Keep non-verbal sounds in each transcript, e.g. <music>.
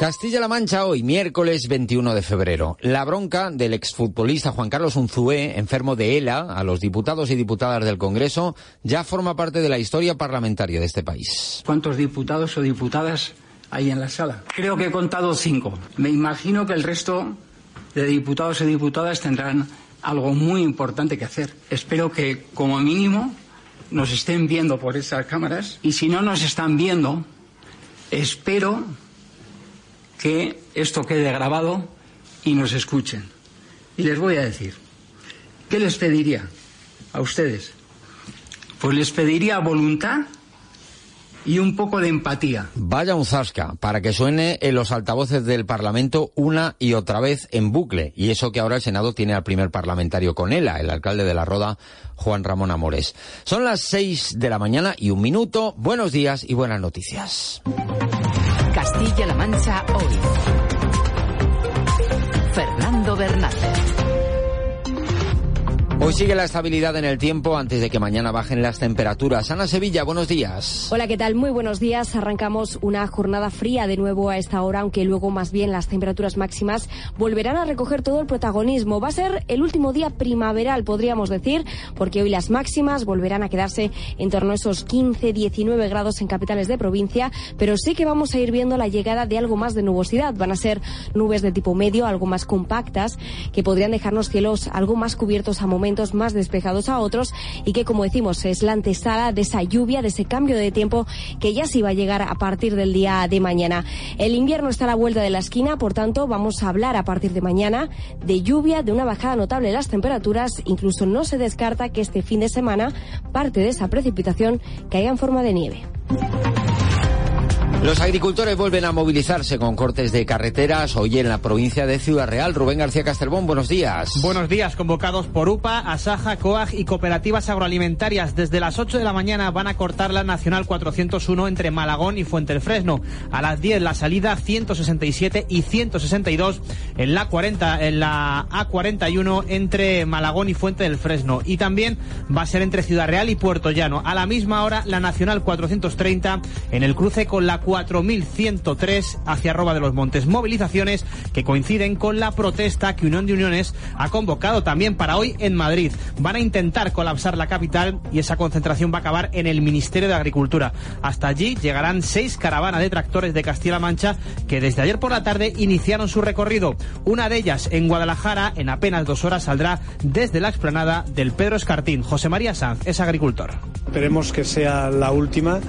Castilla-La Mancha hoy, miércoles 21 de febrero. La bronca del exfutbolista Juan Carlos Unzué, enfermo de ELA, a los diputados y diputadas del Congreso, ya forma parte de la historia parlamentaria de este país. ¿Cuántos diputados o diputadas hay en la sala? Creo que he contado cinco. Me imagino que el resto de diputados y diputadas tendrán algo muy importante que hacer. Espero que, como mínimo, nos estén viendo por esas cámaras y si no nos están viendo, espero que esto quede grabado y nos escuchen. Y les voy a decir, ¿qué les pediría a ustedes? Pues les pediría voluntad y un poco de empatía. Vaya un zasca, para que suene en los altavoces del Parlamento una y otra vez en bucle. Y eso que ahora el Senado tiene al primer parlamentario con él, el alcalde de la Roda, Juan Ramón Amores. Son las seis de la mañana y un minuto. Buenos días y buenas noticias. Castilla-La Mancha hoy. Hoy sigue la estabilidad en el tiempo antes de que mañana bajen las temperaturas. Ana Sevilla, buenos días. Hola, ¿qué tal? Muy buenos días. Arrancamos una jornada fría de nuevo a esta hora, aunque luego más bien las temperaturas máximas volverán a recoger todo el protagonismo. Va a ser el último día primaveral, podríamos decir, porque hoy las máximas volverán a quedarse en torno a esos 15, 19 grados en capitales de provincia, pero sí que vamos a ir viendo la llegada de algo más de nubosidad. Van a ser nubes de tipo medio, algo más compactas, que podrían dejarnos cielos algo más cubiertos a más despejados a otros y que, como decimos, es la antesala de esa lluvia, de ese cambio de tiempo que ya sí va a llegar a partir del día de mañana. El invierno está a la vuelta de la esquina, por tanto, vamos a hablar a partir de mañana de lluvia, de una bajada notable de las temperaturas. Incluso no se descarta que este fin de semana parte de esa precipitación caiga en forma de nieve. Los agricultores vuelven a movilizarse con cortes de carreteras hoy en la provincia de Ciudad Real. Rubén García Castelbón, buenos días. Buenos días, convocados por UPA, Asaja, COAG y cooperativas agroalimentarias. Desde las 8 de la mañana van a cortar la Nacional 401 entre Malagón y Fuente del Fresno. A las 10 la salida 167 y 162 en la 40, en la A41 entre Malagón y Fuente del Fresno. Y también va a ser entre Ciudad Real y Puerto Llano. A la misma hora la Nacional 430 en el cruce con la 4.103 hacia Roba de los Montes. Movilizaciones que coinciden con la protesta que Unión de Uniones ha convocado también para hoy en Madrid. Van a intentar colapsar la capital y esa concentración va a acabar en el Ministerio de Agricultura. Hasta allí llegarán seis caravanas de tractores de Castilla-La Mancha que desde ayer por la tarde iniciaron su recorrido. Una de ellas en Guadalajara en apenas dos horas saldrá desde la explanada del Pedro Escartín. José María Sanz es agricultor. Esperemos que sea la última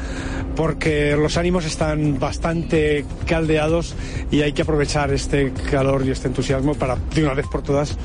porque los ánimos están bastante caldeados y hay que aprovechar este calor y este entusiasmo para de una vez por todas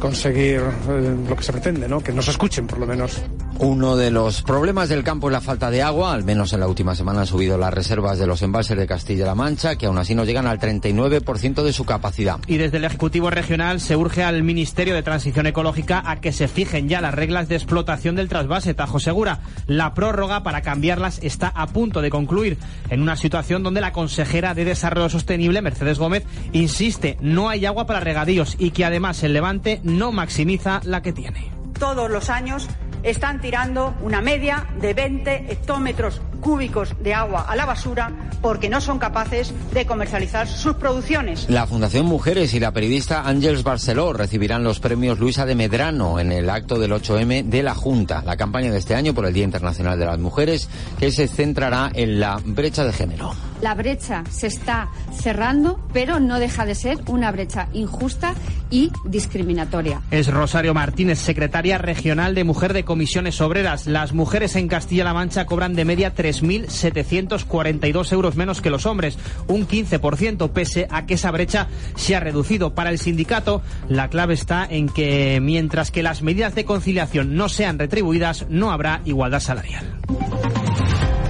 conseguir eh, lo que se pretende, ¿no? Que nos escuchen por lo menos. Uno de los problemas del campo es la falta de agua. Al menos en la última semana han subido las reservas de los embalses de Castilla-La Mancha, que aún así no llegan al 39% de su capacidad. Y desde el Ejecutivo Regional se urge al Ministerio de Transición Ecológica a que se fijen ya las reglas de explotación del trasvase Tajo Segura. La prórroga para cambiarlas está a punto de concluir en una situación donde la consejera de Desarrollo Sostenible, Mercedes Gómez, insiste no hay agua para regadíos y que además el Levante no maximiza la que tiene. Todos los años están tirando una media de 20 hectómetros cúbicos de agua a la basura porque no son capaces de comercializar sus producciones. La Fundación Mujeres y la periodista Ángels Barceló recibirán los premios Luisa de Medrano en el acto del 8M de la Junta, la campaña de este año por el Día Internacional de las Mujeres, que se centrará en la brecha de género. La brecha se está cerrando, pero no deja de ser una brecha injusta y discriminatoria. Es Rosario Martínez, secretaria regional de Mujer de Comisiones Obreras. Las mujeres en Castilla-La Mancha cobran de media 3.742 euros menos que los hombres, un 15%, pese a que esa brecha se ha reducido. Para el sindicato, la clave está en que mientras que las medidas de conciliación no sean retribuidas, no habrá igualdad salarial.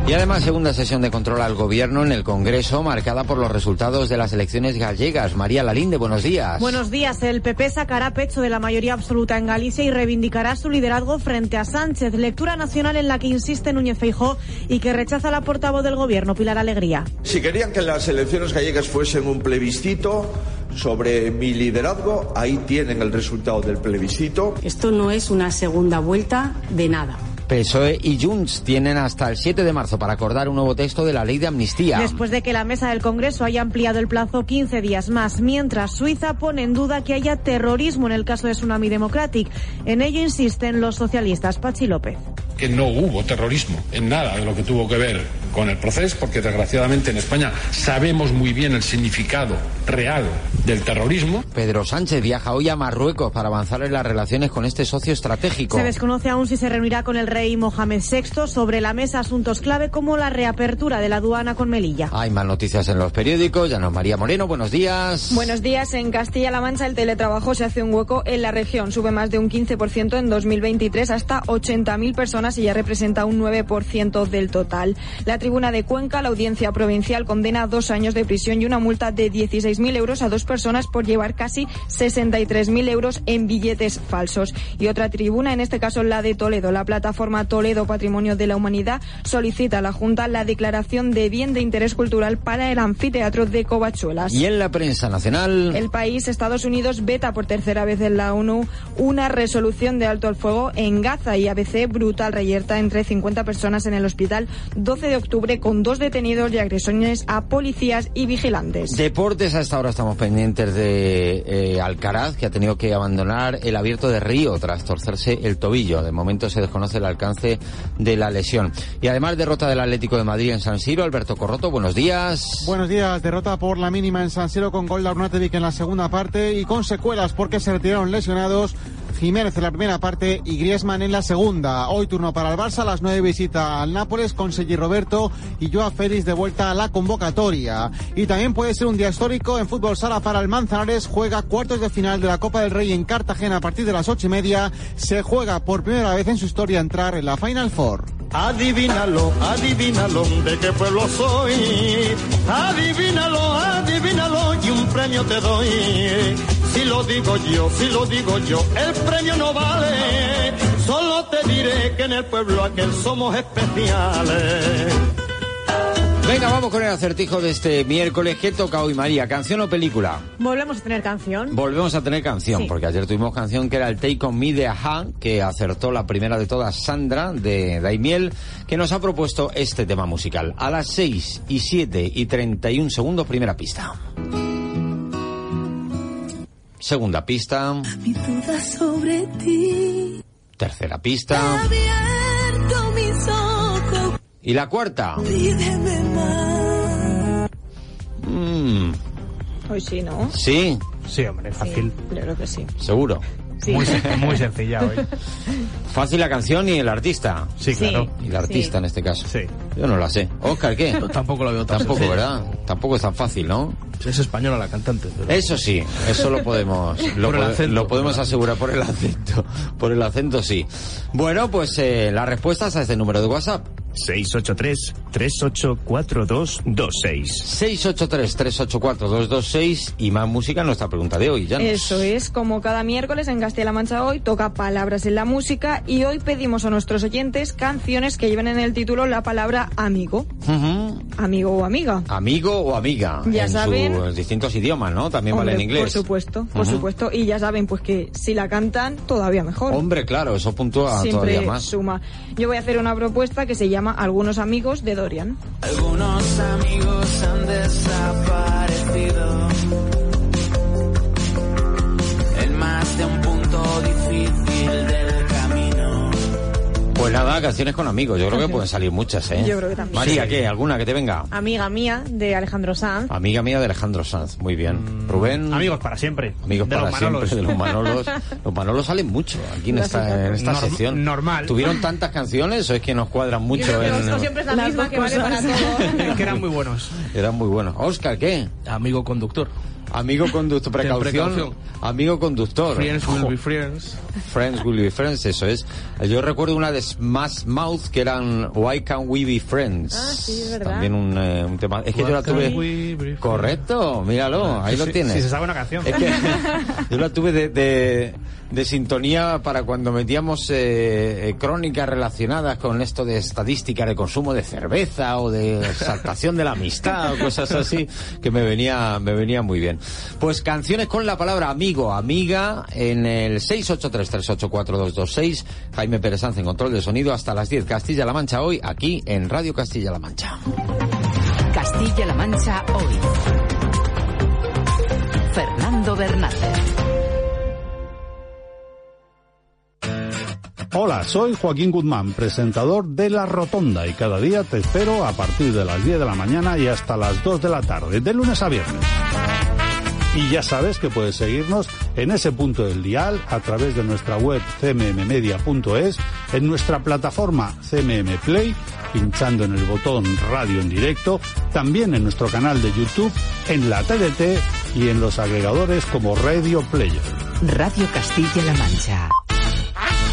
Y además, segunda sesión de control al gobierno en el Congreso, marcada por los resultados de las elecciones gallegas. María Lalinde, buenos días. Buenos días. El PP sacará pecho de la mayoría absoluta en Galicia y reivindicará su liderazgo frente a Sánchez. Lectura nacional en la que insiste Núñez Feijó y que rechaza la portavoz del gobierno, Pilar Alegría. Si querían que las elecciones gallegas fuesen un plebiscito, sobre mi liderazgo, ahí tienen el resultado del plebiscito. Esto no es una segunda vuelta de nada. PSOE y Junts tienen hasta el 7 de marzo para acordar un nuevo texto de la ley de amnistía. Después de que la mesa del Congreso haya ampliado el plazo 15 días más, mientras Suiza pone en duda que haya terrorismo en el caso de Tsunami Democratic. En ello insisten los socialistas. Pachi López. Que no hubo terrorismo en nada de lo que tuvo que ver con el proceso, porque desgraciadamente en España sabemos muy bien el significado real del terrorismo. Pedro Sánchez viaja hoy a Marruecos para avanzar en las relaciones con este socio estratégico. Se desconoce aún si se reunirá con el rey Mohamed VI sobre la mesa asuntos clave como la reapertura de la aduana con Melilla. Hay más noticias en los periódicos. Ya nos María Moreno, buenos días. Buenos días. En Castilla-La Mancha el teletrabajo se hace un hueco en la región. Sube más de un 15% en 2023 hasta 80.000 personas y ya representa un 9% del total. La tribuna de Cuenca, la audiencia provincial condena dos años de prisión y una multa de 16.000 euros a dos personas por llevar casi 63.000 euros en billetes falsos. Y otra tribuna, en este caso la de Toledo. La plataforma Toledo Patrimonio de la Humanidad solicita a la Junta la declaración de bien de interés cultural para el anfiteatro de Covachuelas. Y en la prensa nacional. El país, Estados Unidos, veta por tercera vez en la ONU una resolución de alto al fuego en Gaza y ABC brutal reyerta entre 50 personas en el hospital 12 de octubre con dos detenidos y agresiones a policías y vigilantes. Deportes, hasta ahora estamos pendientes de eh, Alcaraz, que ha tenido que abandonar el abierto de Río tras torcerse el tobillo. De momento se desconoce el alcance de la lesión. Y además derrota del Atlético de Madrid en San Siro. Alberto Corroto, buenos días. Buenos días. Derrota por la mínima en San Siro con gol de Arnautovic en la segunda parte y con secuelas porque se retiraron lesionados Jiménez en la primera parte y Griezmann en la segunda. Hoy turno para el Barça, a las nueve visita al Nápoles con Sergi Roberto y Joao Félix de vuelta a la convocatoria. Y también puede ser un día histórico en fútbol sala para el Manzanares. Juega cuartos de final de la Copa del Rey en Cartagena a partir de las ocho y media. Se juega por primera vez en su historia entrar en la Final Four. Adivínalo, adivínalo, de qué pueblo soy. Adivínalo, adivínalo y un premio te doy. Si lo digo yo, si lo digo yo, el premio no vale. Solo te diré que en el pueblo aquel somos especiales. Venga, vamos con el acertijo de este miércoles. ¿Qué toca hoy, María? ¿Canción o película? Volvemos a tener canción. Volvemos a tener canción, Sí. porque ayer tuvimos canción que era el Take On Me de Aja, que acertó la primera de todas, Sandra, de Daimiel, que nos ha propuesto este tema musical. A las 6 y 7 y 31 segundos, primera pista. Segunda pista. Mi duda sobre ti. Tercera pista. Abierto mis ojos. Y la cuarta. Pídeme más. Mm, Hoy sí, ¿no? sí, Sí, hombre, fácil. Yo creo que sí. seguro. Sí. Muy, muy sencilla hoy. <laughs> Fácil la canción y el artista. Sí, claro. Y el artista Sí. en este caso. Sí. Yo no la sé. Oscar, ¿qué? Tampoco la veo tan Tampoco, sencilla. ¿verdad? Tampoco es tan fácil, ¿no? Es española la cantante. pero- Eso sí, eso lo podemos, <laughs> lo, Por el pode- acento, lo podemos por asegurar por el acento. Por el acento sí. Bueno, pues eh, las respuestas a este número de WhatsApp. 683-384226. 683-384-226 y más música en nuestra pregunta de hoy, ya. Eso es, como cada miércoles en Castilla-La Mancha hoy toca palabras en la música y hoy pedimos a nuestros oyentes canciones que lleven en el título la palabra amigo, amigo o amiga. Amigo o amiga. Ya en saben. sus distintos idiomas, ¿no? También Hombre, vale en inglés. Por supuesto, por supuesto. Y ya saben, pues que si la cantan, todavía mejor. Hombre, claro, eso puntúa Siempre todavía más. suma. Yo voy a hacer una propuesta que se llama Algunos amigos de Dorian. Algunos amigos han desaparecido Pues nada, canciones con amigos. Yo creo que pueden salir muchas, ¿eh? Yo creo que también. María. ¿qué? ¿Alguna que te venga? Amiga mía de Alejandro Sanz. Amiga mía de Alejandro Sanz. Muy bien. Rubén. Amigos para siempre. Amigos De para los Manolos. siempre, de los Manolos. <laughs> Los Manolos salen mucho aquí en esta, en esta Norm- sección. normal. ¿Tuvieron tantas canciones o es que nos cuadran mucho Yo creo que en... esto siempre es la Las misma que vale para cosas. todo. <laughs> que eran muy buenos. Eran muy buenos. Oscar, ¿qué? Amigo conductor. Amigo conductor, precaución. precaución. Amigo conductor. Friends will be <laughs> friends. Friends will be friends, eso es. Yo recuerdo una de Smash Mouth que eran Why Can't We Be Friends. Ah, sí, es verdad. También un, eh, un tema. Es que Why yo la tuve. Correcto, míralo, ahí lo tienes. Si se sabe una canción. Es que <laughs> yo la tuve de, de, de sintonía para cuando metíamos eh, eh, crónicas relacionadas con esto de estadística de consumo de cerveza o de exaltación de la amistad o cosas así que me venía me venía muy bien. Pues canciones con la palabra amigo, amiga en el 683384226 Jaime Pérez Sanz en control de sonido hasta las 10 Castilla-La Mancha hoy aquí en Radio Castilla-La Mancha. Castilla-La Mancha hoy. Fernando Bernández. Hola, soy Joaquín Guzmán, presentador de La Rotonda y cada día te espero a partir de las 10 de la mañana y hasta las 2 de la tarde, de lunes a viernes. Y ya sabes que puedes seguirnos en ese punto del dial a través de nuestra web cmmmedia.es, en nuestra plataforma CMM Play, pinchando en el botón radio en directo, también en nuestro canal de YouTube, en la TDT y en los agregadores como Radio Player. Radio Castilla-La Mancha.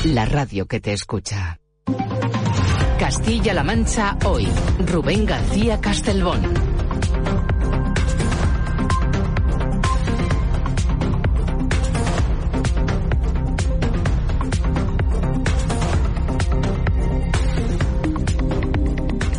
La radio que te escucha. Castilla-La Mancha hoy. Rubén García Castelbón.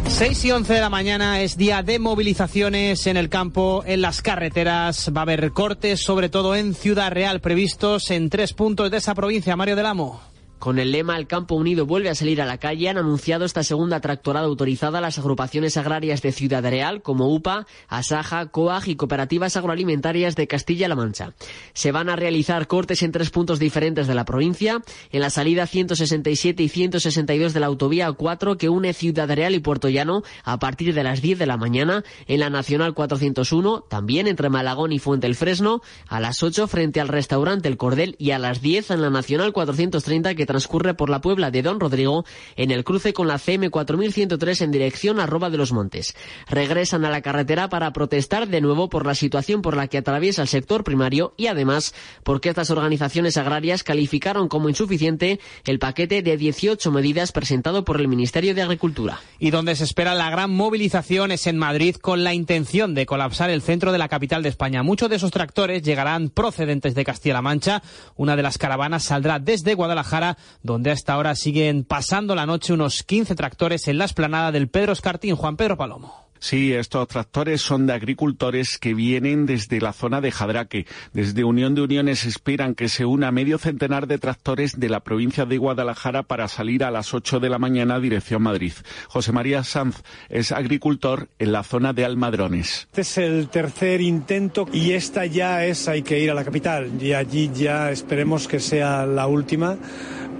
Seis y 11 de la mañana es día de movilizaciones en el campo, en las carreteras. Va a haber cortes, sobre todo en Ciudad Real, previstos en tres puntos de esa provincia. Mario del Amo. Con el lema El campo unido vuelve a salir a la calle, han anunciado esta segunda tractorada autorizada las agrupaciones agrarias de Ciudad Real, como UPA, Asaja, COAG y cooperativas agroalimentarias de Castilla-La Mancha. Se van a realizar cortes en tres puntos diferentes de la provincia, en la salida 167 y 162 de la autovía 4 que une Ciudad Real y Puerto Llano a partir de las 10 de la mañana, en la Nacional 401, también entre Malagón y Fuente el Fresno, a las 8 frente al restaurante El Cordel y a las 10 en la Nacional 430 que transcurre por la Puebla de Don Rodrigo en el cruce con la CM 4103 en dirección a Roba de los Montes. Regresan a la carretera para protestar de nuevo por la situación por la que atraviesa el sector primario y además porque estas organizaciones agrarias calificaron como insuficiente el paquete de 18 medidas presentado por el Ministerio de Agricultura. Y donde se espera la gran movilización es en Madrid con la intención de colapsar el centro de la capital de España. Muchos de esos tractores llegarán procedentes de Castilla-La Mancha. Una de las caravanas saldrá desde Guadalajara, donde hasta ahora siguen pasando la noche unos 15 tractores en la esplanada del Pedro Escartín. Juan Pedro Palomo. Sí, estos tractores son de agricultores que vienen desde la zona de Jadraque. Desde Unión de Uniones esperan que se una medio centenar de tractores de la provincia de Guadalajara para salir a las 8 de la mañana dirección Madrid. José María Sanz es agricultor en la zona de Almadrones. Este es el tercer intento y esta ya es hay que ir a la capital y allí ya esperemos que sea la última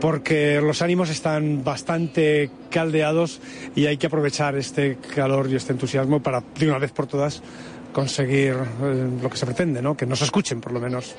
porque los ánimos están bastante caldeados y hay que aprovechar este calor y este entusiasmo para de una vez por todas conseguir eh, lo que se pretende, ¿no? Que nos escuchen por lo menos.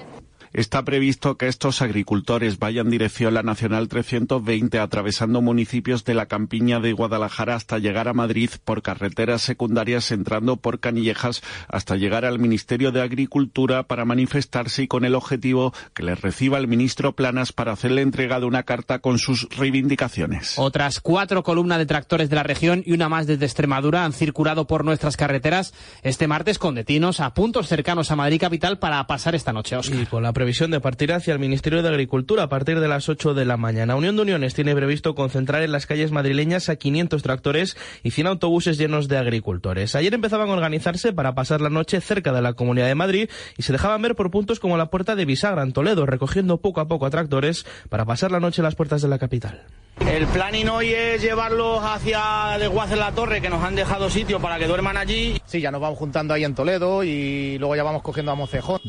Está previsto que estos agricultores vayan dirección la Nacional 320 atravesando municipios de la campiña de Guadalajara hasta llegar a Madrid por carreteras secundarias entrando por Canillejas hasta llegar al Ministerio de Agricultura para manifestarse y con el objetivo que les reciba el ministro Planas para hacerle entrega de una carta con sus reivindicaciones. Otras cuatro columnas de tractores de la región y una más desde Extremadura han circulado por nuestras carreteras este martes con detinos a puntos cercanos a Madrid capital para pasar esta noche, Oscar. Y con la previsión de partir hacia el Ministerio de Agricultura a partir de las 8 de la mañana. Unión de Uniones tiene previsto concentrar en las calles madrileñas a 500 tractores y 100 autobuses llenos de agricultores. Ayer empezaban a organizarse para pasar la noche cerca de la Comunidad de Madrid y se dejaban ver por puntos como la Puerta de Bisagra en Toledo, recogiendo poco a poco a tractores para pasar la noche en las puertas de la capital. El planning hoy es llevarlos hacia Desguace en la Torre, que nos han dejado sitio para que duerman allí. Sí, ya nos vamos juntando ahí en Toledo y luego ya vamos cogiendo a Mocejón.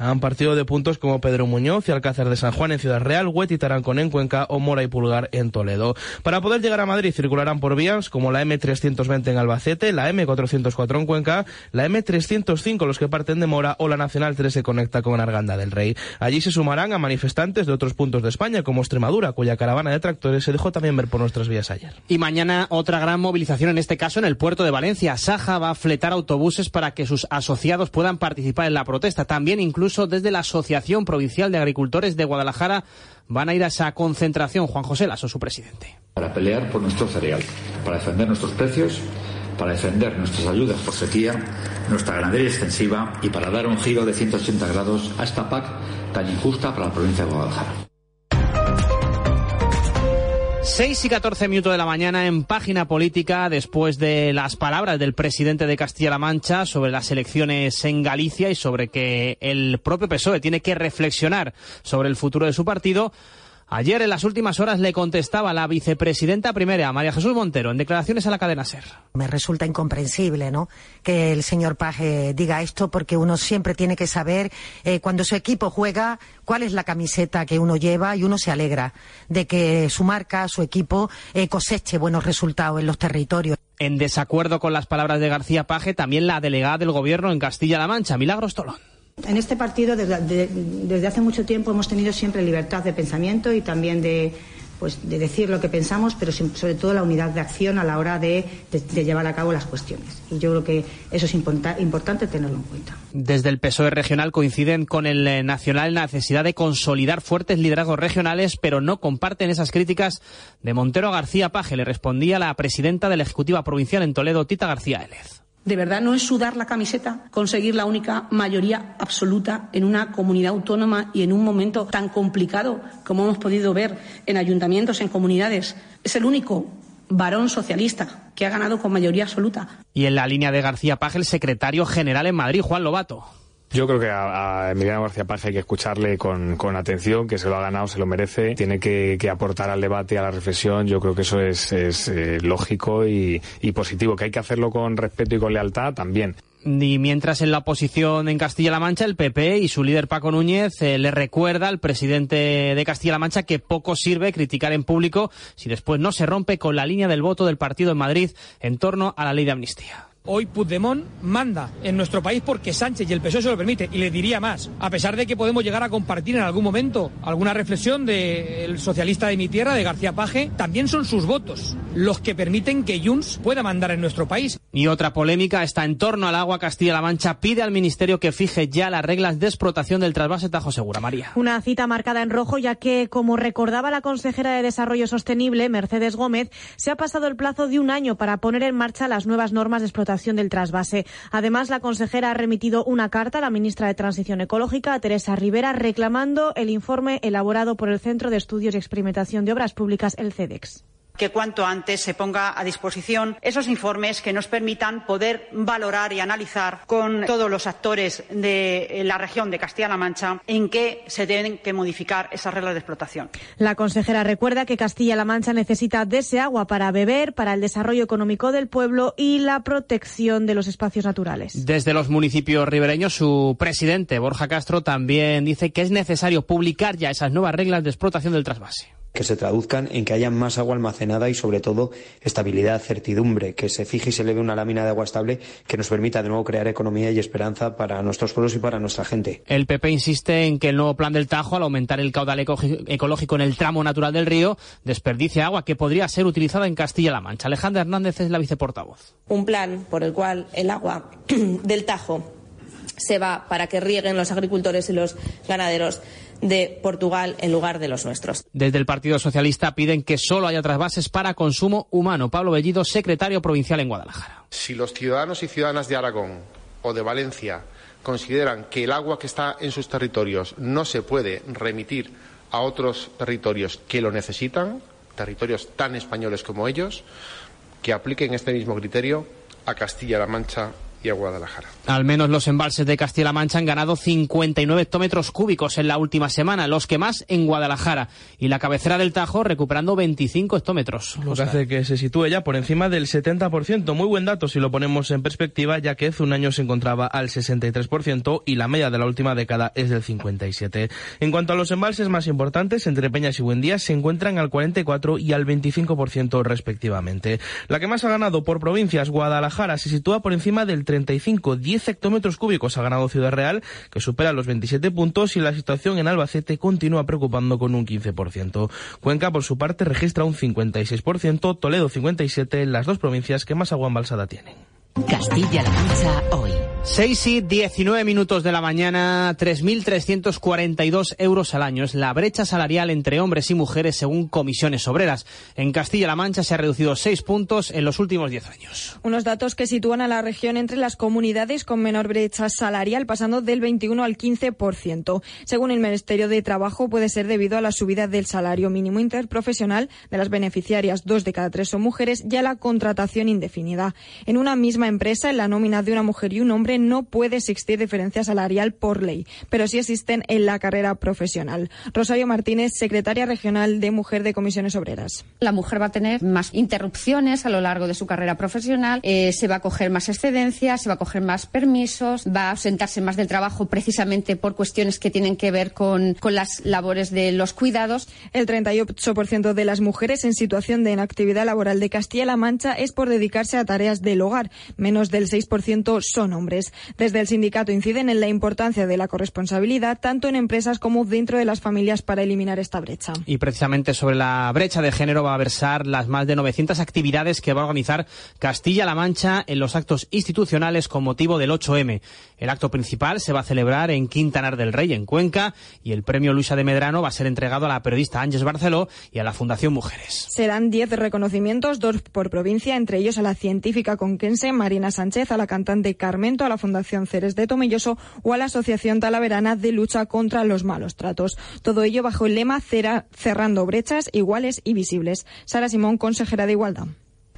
Han partido de puntos como Pedro Muñoz y Alcázar de San Juan en Ciudad Real, Huet y Tarancón en Cuenca o Mora y Pulgar en Toledo. Para poder llegar a Madrid circularán por vías como la M320 en Albacete, la M404 en Cuenca, la M305 los que parten de Mora o la Nacional 3 se conecta con Arganda del Rey. Allí se sumarán a manifestantes de otros puntos de España como Extremadura, cuya caravana de tractores se dejó también ver por nuestras vías ayer. Y mañana otra gran movilización, en este caso en el puerto de Valencia. Saja va a fletar autobuses para que sus asociados puedan participar en la protesta. También incluso desde la Asociación Provincial de Agricultores de Guadalajara van a ir a esa concentración. Juan José Lasso, su presidente. Para pelear por nuestro cereal, para defender nuestros precios, para defender nuestras ayudas por sequía, nuestra ganadería extensiva y para dar un giro de 180 grados a esta PAC tan injusta para la provincia de Guadalajara. 6 y 14 minutos de la mañana en página política después de las palabras del presidente de Castilla-La Mancha sobre las elecciones en Galicia y sobre que el propio PSOE tiene que reflexionar sobre el futuro de su partido. Ayer, en las últimas horas, le contestaba la vicepresidenta primera, María Jesús Montero, en declaraciones a la cadena SER. Me resulta incomprensible, ¿no? Que el señor Paje diga esto porque uno siempre tiene que saber eh, cuando su equipo juega cuál es la camiseta que uno lleva y uno se alegra de que su marca, su equipo eh, coseche buenos resultados en los territorios. En desacuerdo con las palabras de García Paje, también la delegada del gobierno en Castilla-La Mancha, Milagros Tolón. En este partido, desde, de, desde, hace mucho tiempo, hemos tenido siempre libertad de pensamiento y también de, pues, de decir lo que pensamos, pero sobre todo la unidad de acción a la hora de, de llevar a cabo las cuestiones. Y yo creo que eso es importante tenerlo en cuenta. Desde el PSOE regional coinciden con el eh, nacional en la necesidad de consolidar fuertes liderazgos regionales, pero no comparten esas críticas de Montero García Paje. Le respondía la presidenta de la Ejecutiva Provincial en Toledo, Tita García Élez. De verdad no es sudar la camiseta conseguir la única mayoría absoluta en una comunidad autónoma y en un momento tan complicado como hemos podido ver en ayuntamientos, en comunidades. Es el único varón socialista que ha ganado con mayoría absoluta. Y en la línea de García Paje, el secretario general en Madrid, Juan Lobato. Yo creo que a, Emiliano García Paje hay que escucharle con, con, atención, que se lo ha ganado, se lo merece, tiene que, que aportar al debate, a la reflexión, yo creo que eso es, es eh, lógico y, y positivo, que hay que hacerlo con respeto y con lealtad también. Y mientras en la oposición en Castilla-La Mancha, el PP y su líder Paco Núñez eh, le recuerda al presidente de Castilla-La Mancha que poco sirve criticar en público si después no se rompe con la línea del voto del partido en Madrid en torno a la ley de amnistía. Hoy Puigdemont manda en nuestro país porque Sánchez y el PSOE se lo permite. Y le diría más, a pesar de que podemos llegar a compartir en algún momento alguna reflexión del socialista de mi tierra, de García Paje, también son sus votos los que permiten que Junts pueda mandar en nuestro país. Y otra polémica está en torno al agua Castilla-La Mancha. Pide al Ministerio que fije ya las reglas de explotación del trasvase Tajo Segura. María. Una cita marcada en rojo, ya que, como recordaba la consejera de Desarrollo Sostenible, Mercedes Gómez, se ha pasado el plazo de un año para poner en marcha las nuevas normas de explotación del trasvase. Además, la consejera ha remitido una carta a la ministra de Transición Ecológica, Teresa Rivera, reclamando el informe elaborado por el Centro de Estudios y Experimentación de Obras Públicas, el CEDEX que cuanto antes se ponga a disposición esos informes que nos permitan poder valorar y analizar con todos los actores de la región de Castilla-La Mancha en qué se deben que modificar esas reglas de explotación. La consejera recuerda que Castilla-La Mancha necesita de ese agua para beber, para el desarrollo económico del pueblo y la protección de los espacios naturales. Desde los municipios ribereños, su presidente, Borja Castro, también dice que es necesario publicar ya esas nuevas reglas de explotación del trasvase que se traduzcan en que haya más agua almacenada y sobre todo estabilidad, certidumbre, que se fije y se eleve una lámina de agua estable que nos permita de nuevo crear economía y esperanza para nuestros pueblos y para nuestra gente. El PP insiste en que el nuevo plan del Tajo, al aumentar el caudal ecológico en el tramo natural del río, desperdicia agua que podría ser utilizada en Castilla-La Mancha. Alejandra Hernández es la viceportavoz. Un plan por el cual el agua <clears throat> del Tajo se va para que rieguen los agricultores y los ganaderos de Portugal en lugar de los nuestros. Desde el Partido Socialista piden que solo haya trasvases para consumo humano. Pablo Bellido, secretario provincial en Guadalajara. Si los ciudadanos y ciudadanas de Aragón o de Valencia consideran que el agua que está en sus territorios no se puede remitir a otros territorios que lo necesitan, territorios tan españoles como ellos, que apliquen este mismo criterio a Castilla-La Mancha y a Guadalajara. Al menos los embalses de Castilla-La Mancha han ganado 59 hectómetros cúbicos en la última semana, los que más en Guadalajara. Y la cabecera del Tajo recuperando 25 hectómetros. Lo que hace que se sitúe ya por encima del 70%. Muy buen dato si lo ponemos en perspectiva, ya que hace un año se encontraba al 63% y la media de la última década es del 57%. En cuanto a los embalses más importantes, entre Peñas y Buendía se encuentran al 44 y al 25% respectivamente. La que más ha ganado por provincias, Guadalajara, se sitúa por encima del 35, 10 hectómetros cúbicos ha ganado Ciudad Real, que supera los 27 puntos, y la situación en Albacete continúa preocupando con un 15%. Cuenca, por su parte, registra un 56%, Toledo 57%, las dos provincias que más agua embalsada tienen. Castilla-La Mancha hoy. 6 y 19 minutos de la mañana, 3.342 euros al año. Es la brecha salarial entre hombres y mujeres según comisiones obreras. En Castilla-La Mancha se ha reducido 6 puntos en los últimos 10 años. Unos datos que sitúan a la región entre las comunidades con menor brecha salarial, pasando del 21 al 15%. Según el Ministerio de Trabajo, puede ser debido a la subida del salario mínimo interprofesional de las beneficiarias, dos de cada tres son mujeres, y a la contratación indefinida. En una misma empresa, en la nómina de una mujer y un hombre, no puede existir diferencia salarial por ley, pero sí existen en la carrera profesional. Rosario Martínez, secretaria regional de Mujer de Comisiones Obreras. La mujer va a tener más interrupciones a lo largo de su carrera profesional, eh, se va a coger más excedencias, se va a coger más permisos, va a ausentarse más del trabajo precisamente por cuestiones que tienen que ver con, con las labores de los cuidados. El 38% de las mujeres en situación de inactividad laboral de Castilla-La Mancha es por dedicarse a tareas del hogar. Menos del 6% son hombres. Desde el sindicato inciden en la importancia de la corresponsabilidad tanto en empresas como dentro de las familias para eliminar esta brecha. Y precisamente sobre la brecha de género va a versar las más de 900 actividades que va a organizar Castilla-La Mancha en los actos institucionales con motivo del 8M. El acto principal se va a celebrar en Quintanar del Rey, en Cuenca, y el premio Luisa de Medrano va a ser entregado a la periodista Ángeles Barceló y a la Fundación Mujeres. Serán 10 reconocimientos, dos por provincia, entre ellos a la científica conquense Marina Sánchez, a la cantante Carmento, a la Fundación Ceres de Tomelloso o a la Asociación Talaverana de Lucha contra los Malos Tratos. Todo ello bajo el lema Cerrando brechas iguales y visibles. Sara Simón, consejera de Igualdad.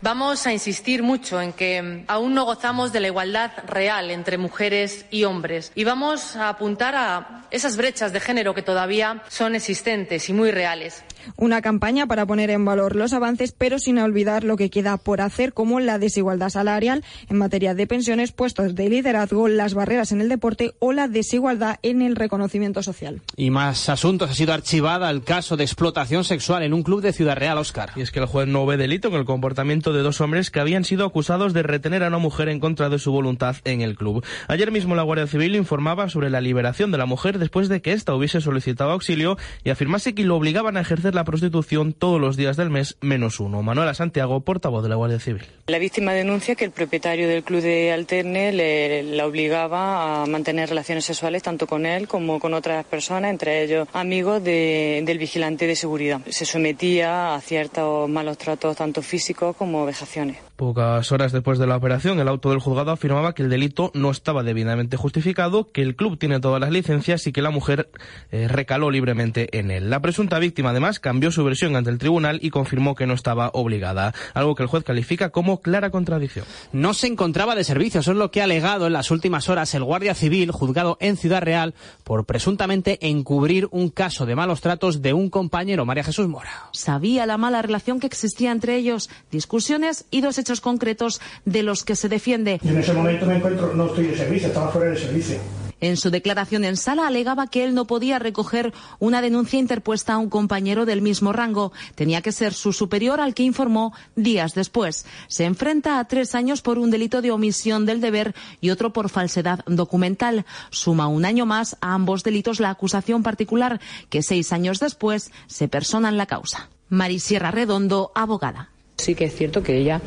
Vamos a insistir mucho en que aún no gozamos de la igualdad real entre mujeres y hombres y vamos a apuntar a esas brechas de género que todavía son existentes y muy reales. Una campaña para poner en valor los avances, pero sin olvidar lo que queda por hacer, como la desigualdad salarial en materia de pensiones, puestos de liderazgo, las barreras en el deporte o la desigualdad en el reconocimiento social. Y más asuntos. Ha sido archivada el caso de explotación sexual en un club de Ciudad Real, Oscar. Y es que el juez no ve delito en el comportamiento de dos hombres que habían sido acusados de retener a una mujer en contra de su voluntad en el club. Ayer mismo la Guardia Civil informaba sobre la liberación de la mujer después de que ésta hubiese solicitado auxilio y afirmase que lo obligaban a ejercer la prostitución todos los días del mes menos uno. Manuela Santiago, portavoz de la Guardia Civil. La víctima denuncia que el propietario del club de Alterne le, la obligaba a mantener relaciones sexuales tanto con él como con otras personas, entre ellos amigos de, del vigilante de seguridad. Se sometía a ciertos malos tratos tanto físicos como vejaciones. Pocas horas después de la operación, el auto del juzgado afirmaba que el delito no estaba debidamente justificado, que el club tiene todas las licencias y que la mujer eh, recaló libremente en él. La presunta víctima, además, cambió su versión ante el tribunal y confirmó que no estaba obligada, algo que el juez califica como clara contradicción. No se encontraba de servicio, eso es lo que ha alegado en las últimas horas el Guardia Civil, juzgado en Ciudad Real, por presuntamente encubrir un caso de malos tratos de un compañero, María Jesús Mora. Sabía la mala relación que existía entre ellos, discusiones y dos hechos concretos de los que se defiende. Yo en ese momento me encuentro, no estoy de servicio, estaba fuera de servicio. En su declaración en sala alegaba que él no podía recoger una denuncia interpuesta a un compañero del mismo rango. Tenía que ser su superior al que informó días después. Se enfrenta a tres años por un delito de omisión del deber y otro por falsedad documental. Suma un año más a ambos delitos la acusación particular que seis años después se persona en la causa. Marisierra Redondo, abogada. Sí que es cierto que ella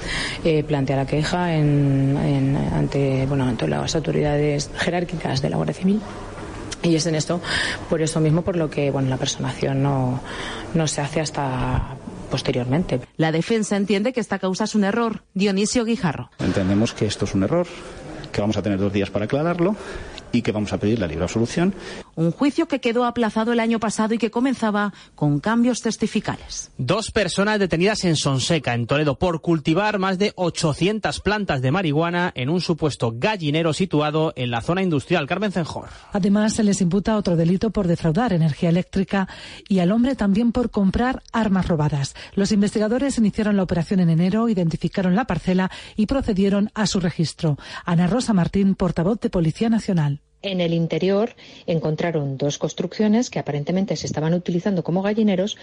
eh, plantea la queja en, en, ante, bueno, ante las autoridades jerárquicas de la Guardia Civil. Y es en esto, por eso mismo, por lo que bueno, la personación no, no se hace hasta posteriormente. La defensa entiende que esta causa es un error. Dionisio Guijarro. Entendemos que esto es un error, que vamos a tener dos días para aclararlo y que vamos a pedir la libre absolución. Un juicio que quedó aplazado el año pasado y que comenzaba con cambios testificales. Dos personas detenidas en Sonseca, en Toledo, por cultivar más de 800 plantas de marihuana en un supuesto gallinero situado en la zona industrial. Carmen Cenjor. Además, se les imputa otro delito por defraudar energía eléctrica y al hombre también por comprar armas robadas. Los investigadores iniciaron la operación en enero, identificaron la parcela y procedieron a su registro. Ana Rosa Martín, portavoz de Policía Nacional. En el interior encontraron dos construcciones que aparentemente se estaban utilizando como gallineros,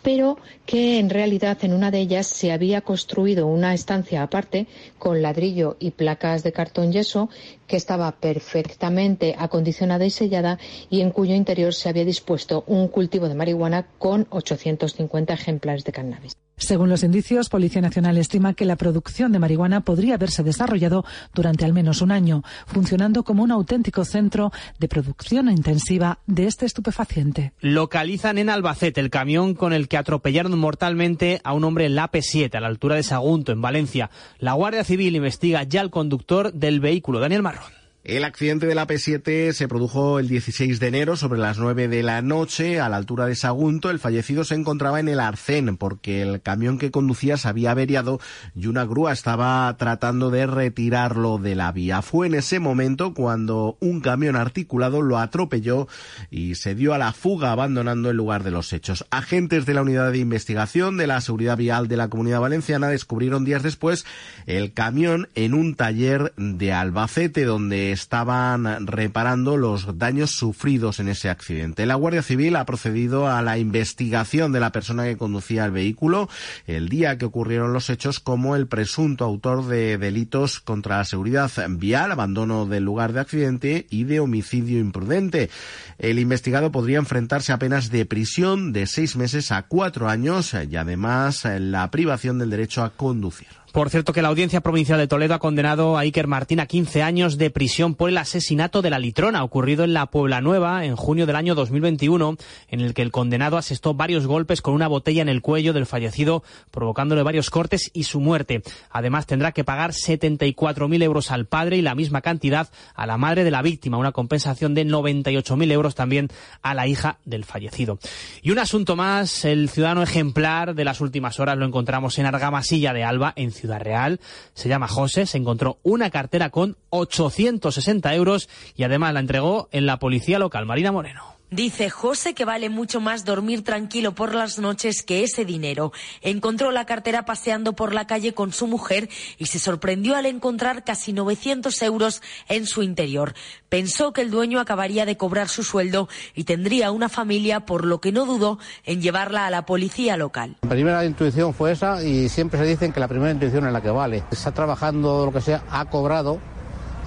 pero que en realidad en una de ellas se había construido una estancia aparte con ladrillo y placas de cartón yeso que estaba perfectamente acondicionada y sellada y en cuyo interior se había dispuesto un cultivo de marihuana con 850 ejemplares de cannabis. Según los indicios, Policía Nacional estima que la producción de marihuana podría haberse desarrollado durante al menos un año, funcionando como un auténtico centro de producción intensiva de este estupefaciente. Localizan en Albacete el camión con el que atropellaron mortalmente a un hombre en la P7 a la altura de Sagunto, en Valencia. La Guardia Civil investiga ya al conductor del vehículo, Daniel Marrón. El accidente de la P7 se produjo el 16 de enero sobre las 9 de la noche a la altura de Sagunto. El fallecido se encontraba en el Arcén porque el camión que conducía se había averiado y una grúa estaba tratando de retirarlo de la vía. Fue en ese momento cuando un camión articulado lo atropelló y se dio a la fuga abandonando el lugar de los hechos. Agentes de la Unidad de Investigación de la Seguridad Vial de la Comunidad Valenciana descubrieron días después el camión en un taller de Albacete donde estaban reparando los daños sufridos en ese accidente. La Guardia Civil ha procedido a la investigación de la persona que conducía el vehículo el día que ocurrieron los hechos como el presunto autor de delitos contra la seguridad vial, abandono del lugar de accidente y de homicidio imprudente. El investigado podría enfrentarse a penas de prisión de seis meses a cuatro años y además la privación del derecho a conducir. Por cierto que la Audiencia Provincial de Toledo ha condenado a Iker Martín a 15 años de prisión por el asesinato de la litrona ocurrido en la Puebla Nueva en junio del año 2021, en el que el condenado asestó varios golpes con una botella en el cuello del fallecido, provocándole varios cortes y su muerte. Además tendrá que pagar 74.000 euros al padre y la misma cantidad a la madre de la víctima, una compensación de 98.000 euros también a la hija del fallecido. Y un asunto más, el ciudadano ejemplar de las últimas horas lo encontramos en Argamasilla de Alba, en Real. Se llama José, se encontró una cartera con 860 euros y además la entregó en la policía local. Marina Moreno. Dice José que vale mucho más dormir tranquilo por las noches que ese dinero. Encontró la cartera paseando por la calle con su mujer y se sorprendió al encontrar casi 900 euros en su interior. Pensó que el dueño acabaría de cobrar su sueldo y tendría una familia, por lo que no dudó en llevarla a la policía local. La primera intuición fue esa y siempre se dicen que la primera intuición es la que vale. Está trabajando lo que sea, ha cobrado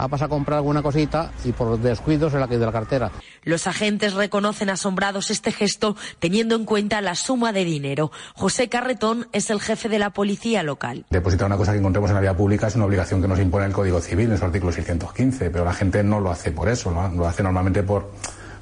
ha pasado a comprar alguna cosita y por descuido se la caído de la cartera. Los agentes reconocen asombrados este gesto teniendo en cuenta la suma de dinero. José Carretón es el jefe de la policía local. Depositar una cosa que encontremos en la vía pública es una obligación que nos impone el Código Civil en su artículo 615, pero la gente no lo hace por eso, ¿no? lo hace normalmente por,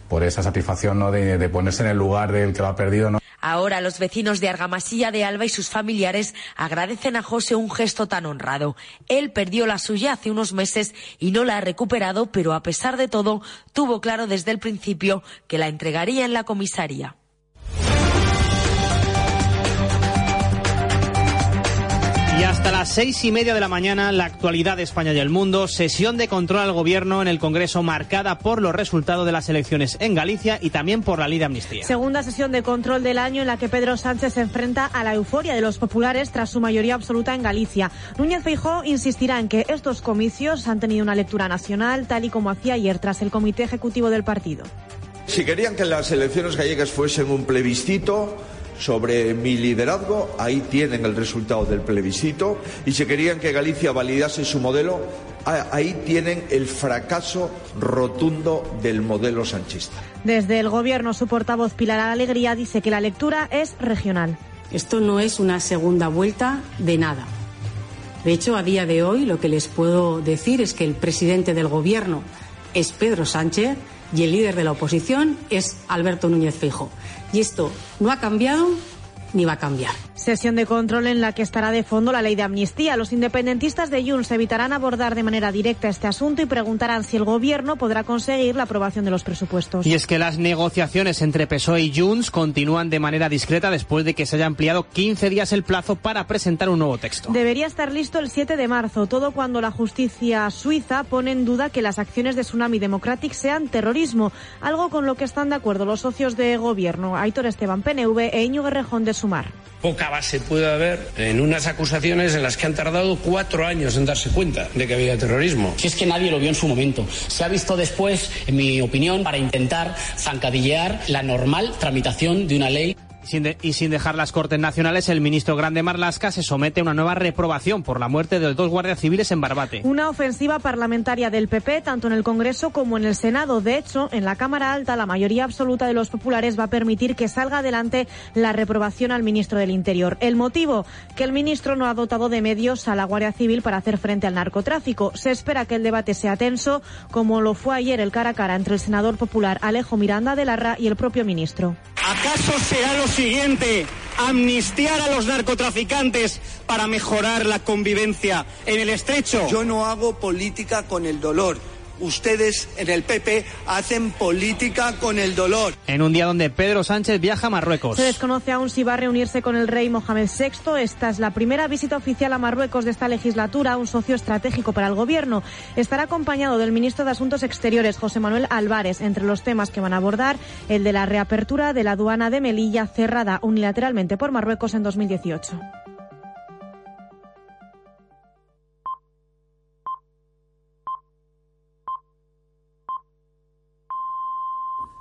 por esa satisfacción ¿no? de, de ponerse en el lugar del que lo ha perdido. ¿no? Ahora los vecinos de Argamasilla de Alba y sus familiares agradecen a José un gesto tan honrado. Él perdió la suya hace unos meses y no la ha recuperado, pero a pesar de todo tuvo claro desde el principio que la entregaría en la comisaría. Y hasta las seis y media de la mañana, la actualidad de España y el mundo, sesión de control al gobierno en el Congreso marcada por los resultados de las elecciones en Galicia y también por la ley de amnistía. Segunda sesión de control del año en la que Pedro Sánchez se enfrenta a la euforia de los populares tras su mayoría absoluta en Galicia. Núñez Feijó insistirá en que estos comicios han tenido una lectura nacional, tal y como hacía ayer tras el Comité Ejecutivo del partido. Si querían que las elecciones gallegas fuesen un plebiscito, sobre mi liderazgo, ahí tienen el resultado del plebiscito, y si querían que Galicia validase su modelo, ahí tienen el fracaso rotundo del modelo sanchista. Desde el Gobierno, su portavoz Pilar Alegría dice que la lectura es regional. Esto no es una segunda vuelta de nada. De hecho, a día de hoy lo que les puedo decir es que el presidente del Gobierno es Pedro Sánchez y el líder de la oposición es Alberto Núñez Feijóo. Y esto no ha cambiado ni va a cambiar. Sesión de control en la que estará de fondo la ley de amnistía. Los independentistas de Junts evitarán abordar de manera directa este asunto y preguntarán si el gobierno podrá conseguir la aprobación de los presupuestos. Y es que las negociaciones entre PSOE y Junts continúan de manera discreta después de que se haya ampliado 15 días el plazo para presentar un nuevo texto. Debería estar listo el 7 de marzo, todo cuando la justicia suiza pone en duda que las acciones de Tsunami Democratic sean terrorismo, algo con lo que están de acuerdo los socios de gobierno, Aitor Esteban PNV e Íñigo Rejón de Sumar. Poca base puede haber en unas acusaciones en las que han tardado cuatro años en darse cuenta de que había terrorismo. Si es que nadie lo vio en su momento. Se ha visto después, en mi opinión, para intentar zancadillear la normal tramitación de una ley. Sin de- y sin dejar las Cortes Nacionales, el ministro Grande Marlasca se somete a una nueva reprobación por la muerte de dos guardias civiles en Barbate. Una ofensiva parlamentaria del PP, tanto en el Congreso como en el Senado. De hecho, en la Cámara Alta, la mayoría absoluta de los populares va a permitir que salga adelante la reprobación al ministro del Interior. El motivo, que el ministro no ha dotado de medios a la Guardia Civil para hacer frente al narcotráfico. Se espera que el debate sea tenso, como lo fue ayer el cara a cara entre el senador popular Alejo Miranda de Larra y el propio ministro. ¿Acaso será lo siguiente amnistiar a los narcotraficantes para mejorar la convivencia en el estrecho? Yo no hago política con el dolor. Ustedes en el PP hacen política con el dolor. En un día donde Pedro Sánchez viaja a Marruecos. Se desconoce aún si va a reunirse con el rey Mohamed VI. Esta es la primera visita oficial a Marruecos de esta legislatura, un socio estratégico para el gobierno. Estará acompañado del ministro de Asuntos Exteriores, José Manuel Álvarez. Entre los temas que van a abordar, el de la reapertura de la aduana de Melilla, cerrada unilateralmente por Marruecos en 2018.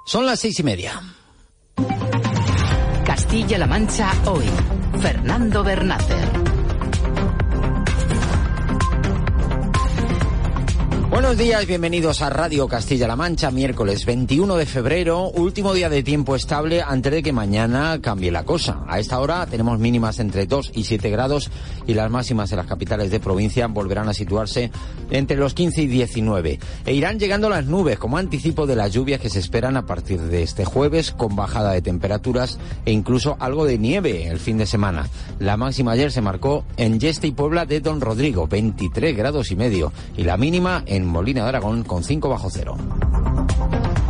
Son las seis y media. Castilla-La Mancha hoy. Fernando Bernácer. Buenos días, bienvenidos a Radio Castilla-La Mancha, miércoles 21 de febrero, último día de tiempo estable antes de que mañana cambie la cosa. A esta hora tenemos mínimas entre 2 y 7 grados y las máximas en las capitales de provincia volverán a situarse entre los 15 y 19. E irán llegando las nubes como anticipo de las lluvias que se esperan a partir de este jueves con bajada de temperaturas e incluso algo de nieve el fin de semana. La máxima ayer se marcó en Yeste y Puebla de Don Rodrigo, 23 grados y medio, y la mínima en Molina de Aragón con 5 bajo cero.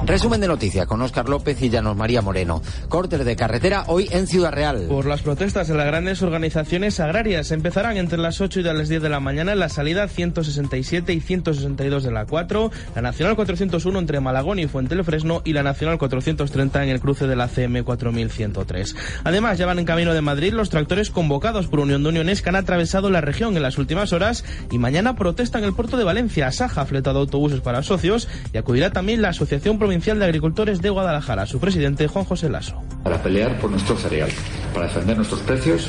Resumen de noticias con Óscar López y Llanos María Moreno. Cortes de carretera hoy en Ciudad Real. Por las protestas de las grandes organizaciones agrarias empezarán entre las 8 y las 10 de la mañana en la salida 167 y 162 de la 4, la Nacional 401 entre Malagón y Fuente del Fresno y la Nacional 430 en el cruce de la CM 4103. Además, ya van en camino de Madrid los tractores convocados por Unión de Uniones que han atravesado la región en las últimas horas y mañana protestan el puerto de Valencia. Saja ha fletado autobuses para socios y acudirá también la Asociación Provincial de Agricultores de Guadalajara, su presidente Juan José Lasso. para pelear por nuestro cereal, para defender nuestros precios,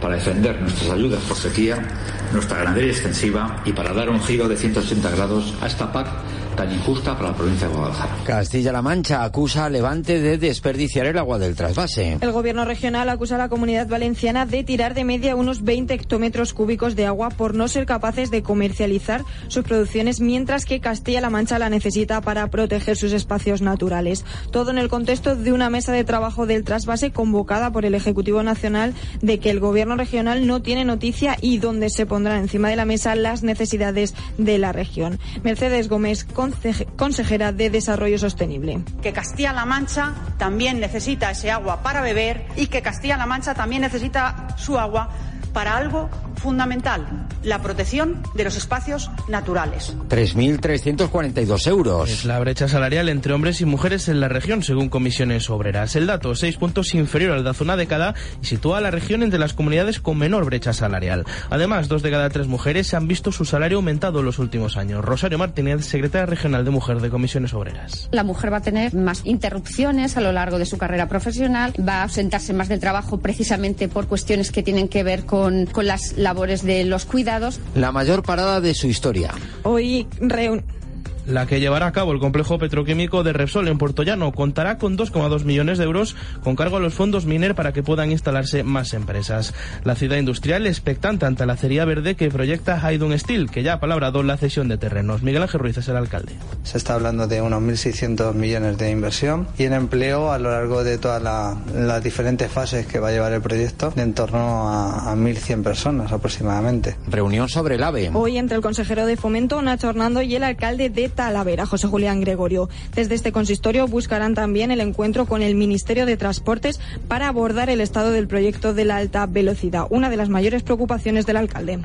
para defender nuestras ayudas por sequía, nuestra ganadería extensiva y para dar un giro de 180 grados a esta PAC tan injusta para la provincia de Guadalajara. Castilla-La Mancha acusa a Levante de desperdiciar el agua del trasvase. El gobierno regional acusa a la comunidad valenciana de tirar de media unos 20 hectómetros cúbicos de agua por no ser capaces de comercializar sus producciones, mientras que Castilla-La Mancha la necesita para proteger sus espacios naturales. Todo en el contexto de una mesa de trabajo del trasvase convocada por el Ejecutivo Nacional de que el gobierno regional no tiene noticia y donde se pondrán encima de la mesa las necesidades de la región. Mercedes Gómez, consejera de Desarrollo Sostenible. que Castilla-La Mancha también necesita ese agua para beber y que Castilla-La Mancha también necesita su agua para algo fundamental, la protección de los espacios naturales. 3.342 euros. Es la brecha salarial entre hombres y mujeres en la región, según comisiones obreras. El dato, seis puntos inferior al de hace una década y sitúa a la región entre las comunidades con menor brecha salarial. Además, dos de cada tres mujeres se han visto su salario aumentado en los últimos años. Rosario Martínez, secretaria regional de Mujer de Comisiones Obreras. La mujer va a tener más interrupciones a lo largo de su carrera profesional, va a ausentarse más del trabajo precisamente por cuestiones que tienen que ver con, con las labores de los cuidados. La mayor parada de su historia. Hoy reun- la que llevará a cabo el complejo petroquímico de Repsol en Puerto Llano. Contará con 2,2 millones de euros con cargo a los fondos Miner para que puedan instalarse más empresas. La ciudad industrial expectante ante la acería verde que proyecta Haydun Steel, que ya ha palabrado la cesión de terrenos. Miguel Ángel Ruiz es el alcalde. Se está hablando de unos 1.600 millones de inversión y en empleo a lo largo de todas las diferentes fases que va a llevar el proyecto, de en torno a, a 1.100 personas aproximadamente. Reunión sobre el AVE. Hoy entre el consejero de Fomento, Nacho Hernando, y el alcalde de Talavera, José Julián Gregorio. Desde este consistorio buscarán también el encuentro con el Ministerio de Transportes para abordar el estado del proyecto de la alta velocidad, una de las mayores preocupaciones del alcalde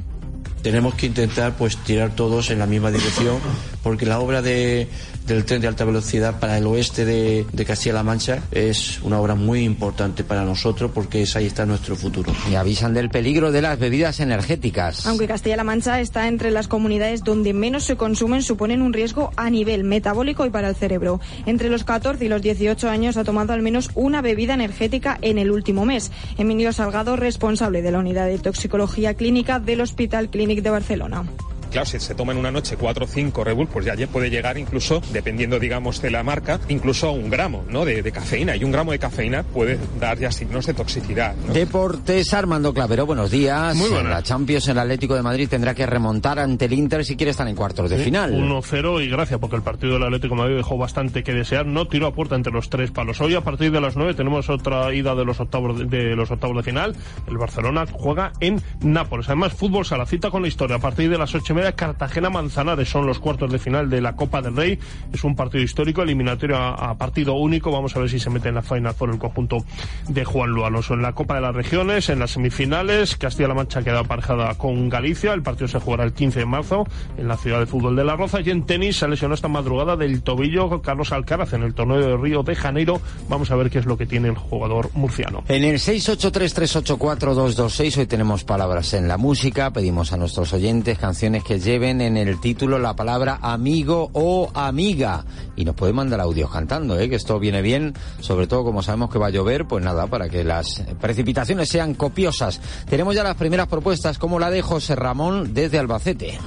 tenemos que intentar pues tirar todos en la misma dirección porque la obra de, del tren de alta velocidad para el oeste de, de Castilla-La Mancha es una obra muy importante para nosotros porque es, ahí está nuestro futuro. Y avisan del peligro de las bebidas energéticas. Aunque Castilla-La Mancha está entre las comunidades donde menos se consumen, suponen un riesgo a nivel metabólico y para el cerebro. Entre los 14 y los 18 años ha tomado al menos una bebida energética en el último mes. Emilio Salgado, responsable de la unidad de toxicología clínica del Hospital Clínic de Barcelona. Claro, si se toma en una noche 4 o 5 Red pues ya puede llegar incluso, dependiendo, digamos, de la marca, incluso a un gramo ¿no? de, cafeína. Y un gramo de cafeína puede dar ya signos de toxicidad. Deportes, Armando Clavero, buenos días. Muy buenas. La Champions, el Atlético de Madrid tendrá que remontar ante el Inter si quiere estar en cuartos de final. 1-0 y gracias, porque el partido del Atlético de Madrid dejó bastante que desear. No tiró a puerta entre los tres palos. Hoy, a partir de las 9, tenemos otra ida de los octavos de, los octavos de final. El Barcelona juega en Nápoles. Además, fútbol sala cita con la historia. A partir de las 8 primera, Cartagena-Manzanares son los cuartos de final de la Copa del Rey. Es un partido histórico, eliminatorio a, a partido único. Vamos a ver si se mete en la final por el conjunto de Juan Luis Alonso. En la Copa de las Regiones, en las semifinales, Castilla-La Mancha queda aparejada con Galicia. El partido se jugará el 15 de marzo en la ciudad de fútbol de La Roza. Y en tenis se lesionó esta madrugada del tobillo Carlos Alcaraz en el torneo de Río de Janeiro. Vamos a ver qué es lo que tiene el jugador murciano. En el 683384226 hoy tenemos palabras en la música. Pedimos a nuestros oyentes canciones que lleven en el título la palabra amigo o amiga. Y nos puede mandar audios cantando, ¿eh? que esto viene bien, sobre todo como sabemos que va a llover, pues nada, para que las precipitaciones sean copiosas. Tenemos ya las primeras propuestas, como la de José Ramón desde Albacete.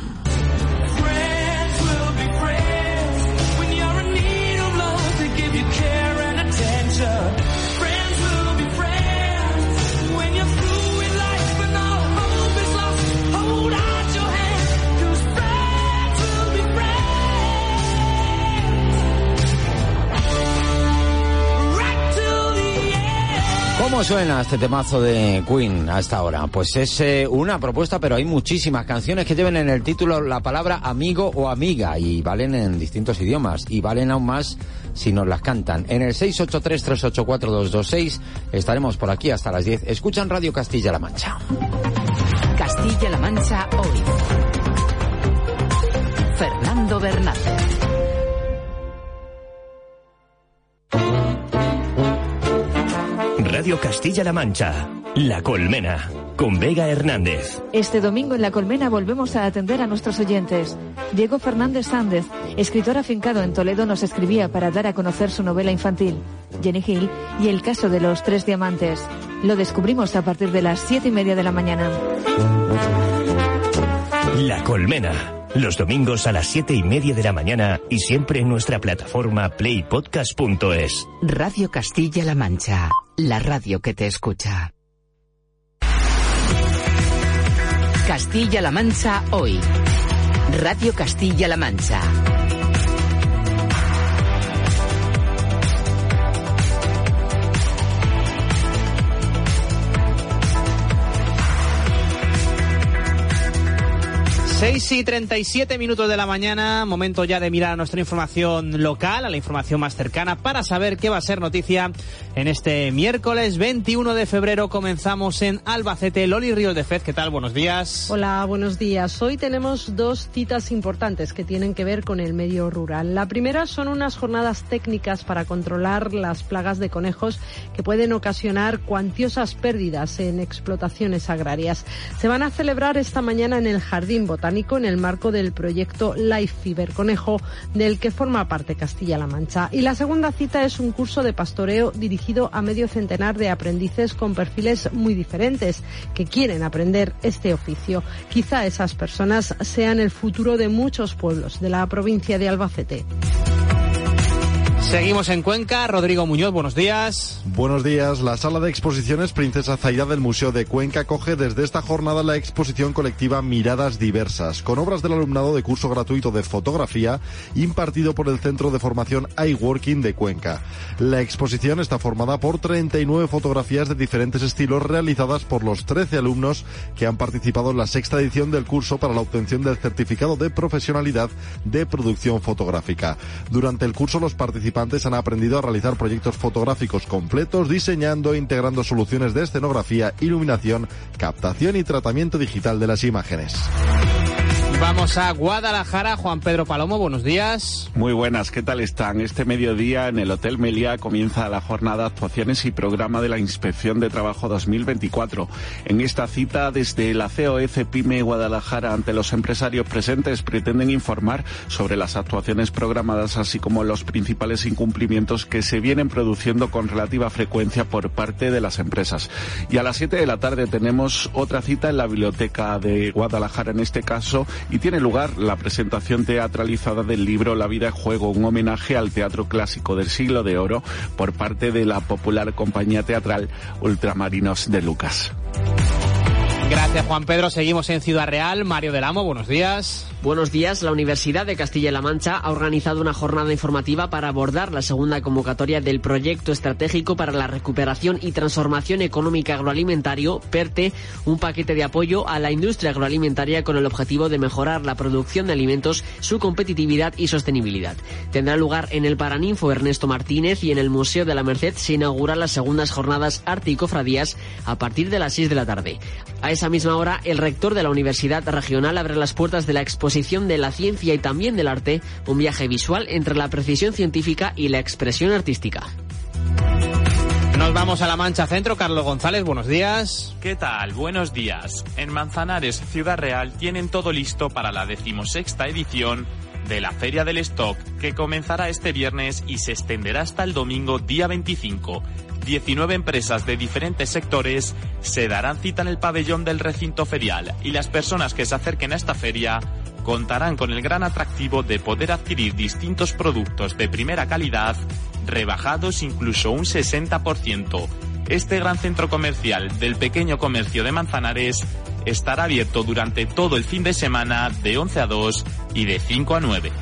¿Cómo suena este temazo de Queen a esta hora? Pues es eh, una propuesta, pero hay muchísimas canciones que lleven en el título la palabra amigo o amiga y valen en distintos idiomas y valen aún más si nos las cantan. En el 683384226 estaremos por aquí hasta las 10. Escuchan Radio Castilla-La Mancha. Castilla-La Mancha hoy. Radio Castilla-La Mancha, La Colmena, con Vega Hernández. Este domingo en La Colmena volvemos a atender a nuestros oyentes. Diego Fernández Sández, escritor afincado en Toledo, nos escribía para dar a conocer su novela infantil, Jenny Hill, y el caso de los tres diamantes. Lo descubrimos a partir de las siete y media de la mañana. La Colmena. Los domingos a las siete y media de la mañana y siempre en nuestra plataforma playpodcast.es. Radio Castilla-La Mancha, la radio que te escucha. Castilla-La Mancha hoy. Radio Castilla-La Mancha. Seis y 37 minutos de la mañana, momento ya de mirar a nuestra información local, a la información más cercana, para saber qué va a ser noticia en este miércoles 21 de febrero. Comenzamos en Albacete. Loli Ríos de Fez, ¿qué tal? Buenos días. Hola, buenos días. Hoy tenemos dos citas importantes que tienen que ver con el medio rural. La primera son unas jornadas técnicas para controlar las plagas de conejos que pueden ocasionar cuantiosas pérdidas en explotaciones agrarias. Se van a celebrar esta mañana en el Jardín Botánico en el marco del proyecto Life Fiber Conejo, del que forma parte Castilla-La Mancha. Y la segunda cita es un curso de pastoreo dirigido a medio centenar de aprendices con perfiles muy diferentes que quieren aprender este oficio. Quizá esas personas sean el futuro de muchos pueblos de la provincia de Albacete. Seguimos en Cuenca. Rodrigo Muñoz, buenos días. Buenos días. La sala de exposiciones Princesa Zaida del Museo de Cuenca coge desde esta jornada la exposición colectiva Miradas Diversas, con obras del alumnado de curso gratuito de fotografía impartido por el Centro de Formación iWorking de Cuenca. La exposición está formada por 39 fotografías de diferentes estilos realizadas por los 13 alumnos que han participado en la sexta edición del curso para la obtención del certificado de profesionalidad de producción fotográfica. Durante el curso los participantes han aprendido a realizar proyectos fotográficos completos, diseñando e integrando soluciones de escenografía, iluminación, captación y tratamiento digital de las imágenes. Vamos a Guadalajara. Juan Pedro Palomo, buenos días. Muy buenas, ¿qué tal están? Este mediodía en el Hotel Melia comienza la jornada Actuaciones y Programa de la Inspección de Trabajo 2024. En esta cita, desde la COF PYME Guadalajara ante los empresarios presentes pretenden informar sobre las actuaciones programadas, así como los principales incumplimientos que se vienen produciendo con relativa frecuencia por parte de las empresas. Y a las 7 de la tarde tenemos otra cita en la Biblioteca de Guadalajara, en este caso, y tiene lugar la presentación teatralizada del libro La vida es juego, un homenaje al teatro clásico del siglo de oro por parte de la popular compañía teatral Ultramarinos de Lucas. Gracias Juan Pedro. Seguimos en Ciudad Real. Mario del Amo, buenos días. Buenos días. La Universidad de Castilla-La Mancha ha organizado una jornada informativa para abordar la segunda convocatoria del Proyecto Estratégico para la Recuperación y Transformación Económica Agroalimentario, PERTE, un paquete de apoyo a la industria agroalimentaria con el objetivo de mejorar la producción de alimentos, su competitividad y sostenibilidad. Tendrá lugar en el Paraninfo Ernesto Martínez y en el Museo de la Merced se inauguran las segundas jornadas Arte y Cofradías a partir de las 6 de la tarde. A esa misma hora, el rector de la Universidad Regional abre las puertas de la exposición de la ciencia y también del arte, un viaje visual entre la precisión científica y la expresión artística. Nos vamos a la Mancha Centro. Carlos González, buenos días. ¿Qué tal? Buenos días. En Manzanares, Ciudad Real, tienen todo listo para la decimosexta edición de la Feria del Stock, que comenzará este viernes y se extenderá hasta el domingo día 25. 19 empresas de diferentes sectores se darán cita en el pabellón del recinto ferial y las personas que se acerquen a esta feria contarán con el gran atractivo de poder adquirir distintos productos de primera calidad, rebajados incluso un 60%. Este gran centro comercial del pequeño comercio de Manzanares estará abierto durante todo el fin de semana de 11 a 2 y de 5 a 9.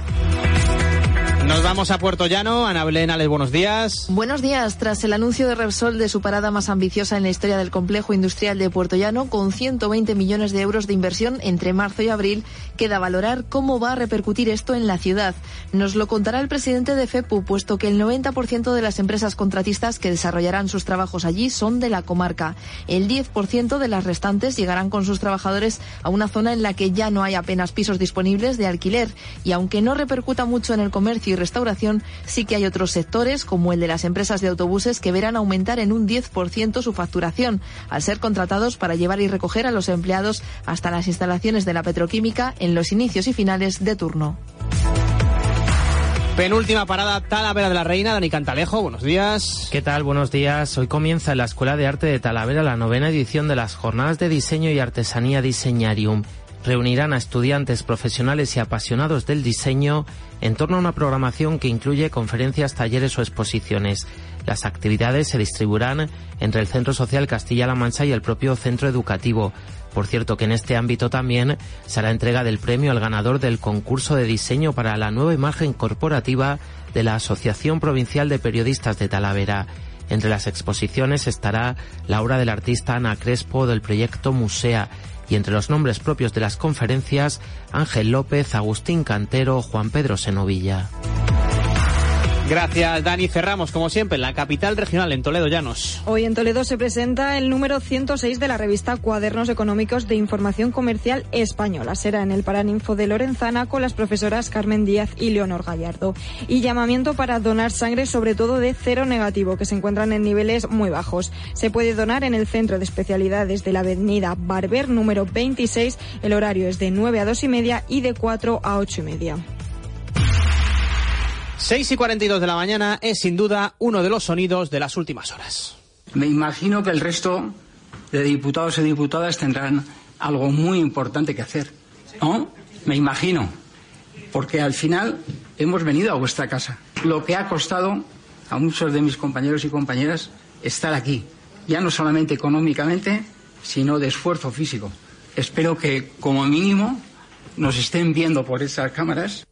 Nos vamos a Puerto Llano. Ana Belén, Alex, buenos días. Buenos días. Tras el anuncio de Repsol de su parada más ambiciosa en la historia del complejo industrial de Puerto Llano, con 120 millones de euros de inversión entre marzo y abril, queda valorar cómo va a repercutir esto en la ciudad. Nos lo contará el presidente de FEPU, puesto que el 90% de las empresas contratistas que desarrollarán sus trabajos allí son de la comarca. El 10% de las restantes llegarán con sus trabajadores a una zona en la que ya no hay apenas pisos disponibles de alquiler. Y aunque no repercuta mucho en el comercio restauración, sí que hay otros sectores, como el de las empresas de autobuses, que verán aumentar en un 10% su facturación, al ser contratados para llevar y recoger a los empleados hasta las instalaciones de la petroquímica en los inicios y finales de turno. Penúltima parada, Talavera de la Reina, Dani Cantalejo, buenos días. ¿Qué tal? Buenos días. Hoy comienza en la Escuela de Arte de Talavera la novena edición de las Jornadas de Diseño y Artesanía Diseñarium. Reunirán a estudiantes, profesionales y apasionados del diseño en torno a una programación que incluye conferencias, talleres o exposiciones. Las actividades se distribuirán entre el Centro Social Castilla-La Mancha y el propio centro educativo. Por cierto que en este ámbito también será entrega del premio al ganador del concurso de diseño para la nueva imagen corporativa de la Asociación Provincial de Periodistas de Talavera. Entre las exposiciones estará la obra del artista Ana Crespo del proyecto Musea y entre los nombres propios de las conferencias Ángel López, Agustín Cantero, Juan Pedro Senovilla. Gracias, Dani. Cerramos, como siempre, la capital regional, en Toledo Llanos. Hoy en Toledo se presenta el número 106 de la revista Cuadernos Económicos de Información Comercial Española. Será en el Paraninfo de Lorenzana con las profesoras Carmen Díaz y Leonor Gallardo. Y llamamiento para donar sangre, sobre todo de cero negativo, que se encuentran en niveles muy bajos. Se puede donar en el Centro de Especialidades de la Avenida Barber, número 26. El horario es de 9 a 2 y media y de 4 a 8 y media. 6 y 42 de la mañana es sin duda uno de los sonidos de las últimas horas. Me imagino que el resto de diputados y diputadas tendrán algo muy importante que hacer. ¿No? Me imagino. Porque al final hemos venido a vuestra casa. Lo que ha costado a muchos de mis compañeros y compañeras estar aquí. Ya no solamente económicamente, sino de esfuerzo físico. Espero que, como mínimo, nos estén viendo por esas cámaras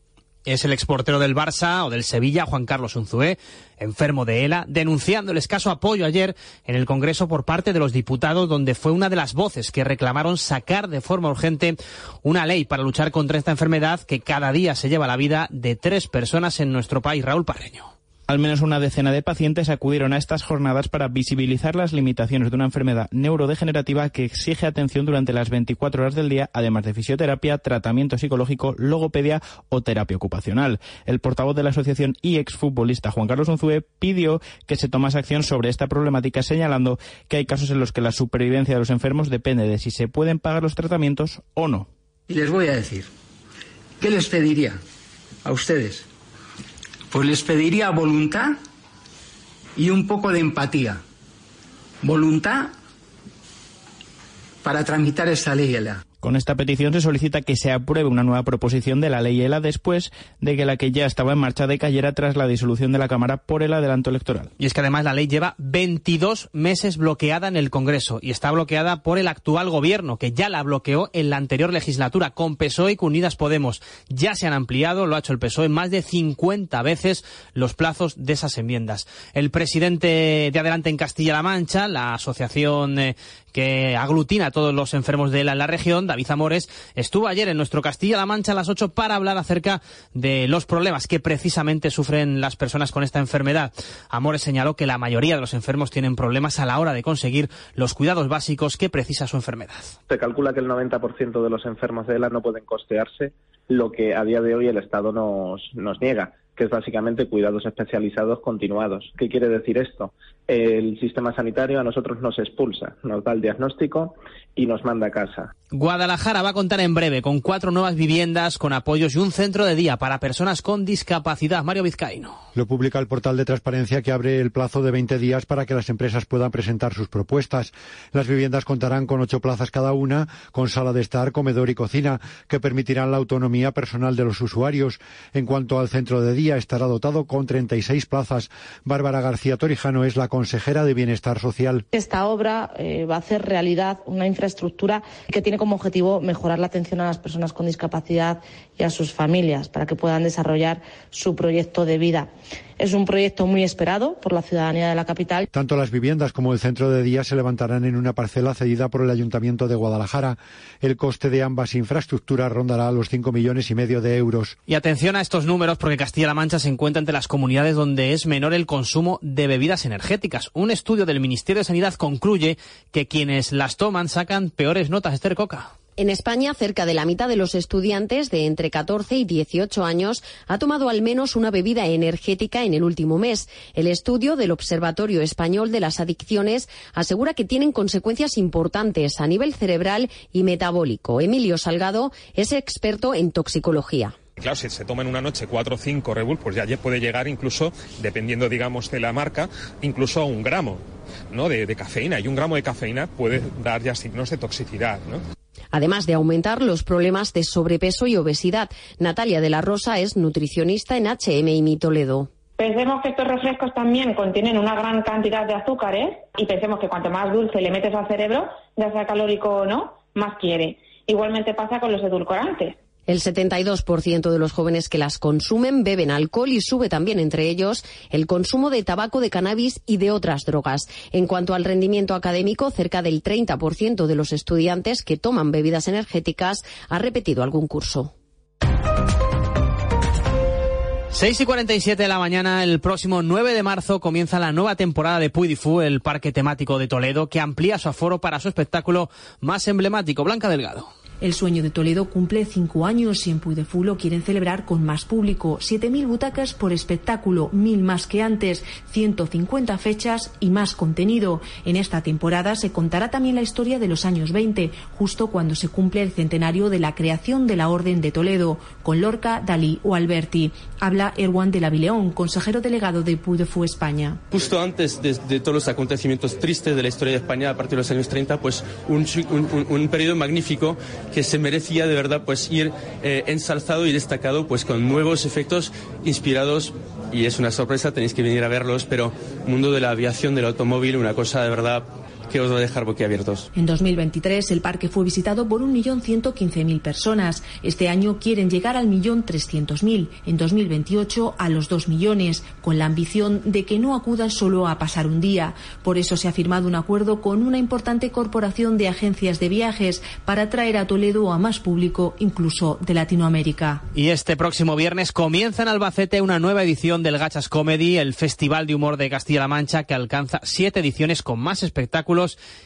es el exportero del Barça o del Sevilla, Juan Carlos Unzué, enfermo de ELA, denunciando el escaso apoyo ayer en el Congreso por parte de los diputados, donde fue una de las voces que reclamaron sacar de forma urgente una ley para luchar contra esta enfermedad que cada día se lleva la vida de tres personas en nuestro país. Raúl Parreño. Al menos una decena de pacientes acudieron a estas jornadas para visibilizar las limitaciones de una enfermedad neurodegenerativa que exige atención durante las 24 horas del día, además de fisioterapia, tratamiento psicológico, logopedia o terapia ocupacional. El portavoz de la asociación y exfutbolista Juan Carlos Unzúe pidió que se tomase acción sobre esta problemática, señalando que hay casos en los que la supervivencia de los enfermos depende de si se pueden pagar los tratamientos o no. Y les voy a decir, ¿qué les pediría a ustedes? Pues les pediría voluntad y un poco de empatía. Voluntad para tramitar esa ley con esta petición se solicita que se apruebe una nueva proposición de la ley ELA después de que la que ya estaba en marcha decayera tras la disolución de la Cámara por el adelanto electoral. Y es que además la ley lleva 22 meses bloqueada en el Congreso y está bloqueada por el actual gobierno, que ya la bloqueó en la anterior legislatura con PSOE y con Unidas Podemos. Ya se han ampliado, lo ha hecho el PSOE, más de 50 veces los plazos de esas enmiendas. El presidente de Adelante en Castilla-La Mancha, la asociación eh, que aglutina a todos los enfermos de ELA en la región, David Amores, estuvo ayer en nuestro Castilla-La Mancha a las 8 para hablar acerca de los problemas que precisamente sufren las personas con esta enfermedad. Amores señaló que la mayoría de los enfermos tienen problemas a la hora de conseguir los cuidados básicos que precisa su enfermedad. Se calcula que el 90% de los enfermos de ELA no pueden costearse lo que a día de hoy el Estado nos, nos niega que es básicamente cuidados especializados continuados. ¿Qué quiere decir esto? El sistema sanitario a nosotros nos expulsa, nos da el diagnóstico y nos manda a casa. Guadalajara va a contar en breve con cuatro nuevas viviendas con apoyos y un centro de día para personas con discapacidad. Mario Vizcaíno. Lo publica el portal de transparencia que abre el plazo de 20 días para que las empresas puedan presentar sus propuestas. Las viviendas contarán con ocho plazas cada una, con sala de estar, comedor y cocina, que permitirán la autonomía personal de los usuarios. En cuanto al centro de día, estará dotado con 36 plazas. Bárbara García Torijano es la consejera de Bienestar Social. Esta obra eh, va a hacer realidad una infraestructura que tiene como objetivo mejorar la atención a las personas con discapacidad y a sus familias para que puedan desarrollar su proyecto de vida. Es un proyecto muy esperado por la ciudadanía de la capital. Tanto las viviendas como el centro de día se levantarán en una parcela cedida por el Ayuntamiento de Guadalajara. El coste de ambas infraestructuras rondará los 5 millones y medio de euros. Y atención a estos números porque Castilla-La Mancha se encuentra entre las comunidades donde es menor el consumo de bebidas energéticas. Un estudio del Ministerio de Sanidad concluye que quienes las toman sacan peores notas. Esther Coca. En España, cerca de la mitad de los estudiantes de entre 14 y 18 años ha tomado al menos una bebida energética en el último mes. El estudio del Observatorio Español de las Adicciones asegura que tienen consecuencias importantes a nivel cerebral y metabólico. Emilio Salgado es experto en toxicología. Claro, si se toma en una noche cuatro o cinco Red pues ya puede llegar incluso, dependiendo, digamos, de la marca, incluso a un gramo ¿no? de, de cafeína. Y un gramo de cafeína puede dar ya signos de toxicidad. ¿no? Además de aumentar los problemas de sobrepeso y obesidad. Natalia de la Rosa es nutricionista en HM Toledo. Pensemos que estos refrescos también contienen una gran cantidad de azúcares y pensemos que cuanto más dulce le metes al cerebro, ya sea calórico o no, más quiere. Igualmente pasa con los edulcorantes. El 72% de los jóvenes que las consumen beben alcohol y sube también entre ellos el consumo de tabaco, de cannabis y de otras drogas. En cuanto al rendimiento académico, cerca del 30% de los estudiantes que toman bebidas energéticas ha repetido algún curso. 6 y 47 de la mañana, el próximo 9 de marzo comienza la nueva temporada de Puy Fu, el parque temático de Toledo, que amplía su aforo para su espectáculo más emblemático, Blanca Delgado. El sueño de Toledo cumple cinco años y en Puy de Fu lo quieren celebrar con más público. 7.000 butacas por espectáculo, mil más que antes, 150 fechas y más contenido. En esta temporada se contará también la historia de los años 20, justo cuando se cumple el centenario de la creación de la Orden de Toledo, con Lorca, Dalí o Alberti. Habla Erwan de la Vileón, consejero delegado de Puy de Fu España. Justo antes de, todos los acontecimientos tristes de la historia de España a partir de los años 30, pues un, un, un periodo magnífico que se merecía de verdad pues ir eh, ensalzado y destacado pues con nuevos efectos inspirados. Y es una sorpresa, tenéis que venir a verlos, pero mundo de la aviación, del automóvil, una cosa de verdad que os va a dejar boquiabiertos. En 2023 el parque fue visitado por 1.115.000 personas. Este año quieren llegar al millón 300.000. En 2028 a los 2 millones, con la ambición de que no acudan solo a pasar un día. Por eso se ha firmado un acuerdo con una importante corporación de agencias de viajes para traer a Toledo a más público, incluso de Latinoamérica. Y este próximo viernes comienza en Albacete una nueva edición del Gachas Comedy, el Festival de Humor de Castilla-La Mancha, que alcanza siete ediciones con más espectáculos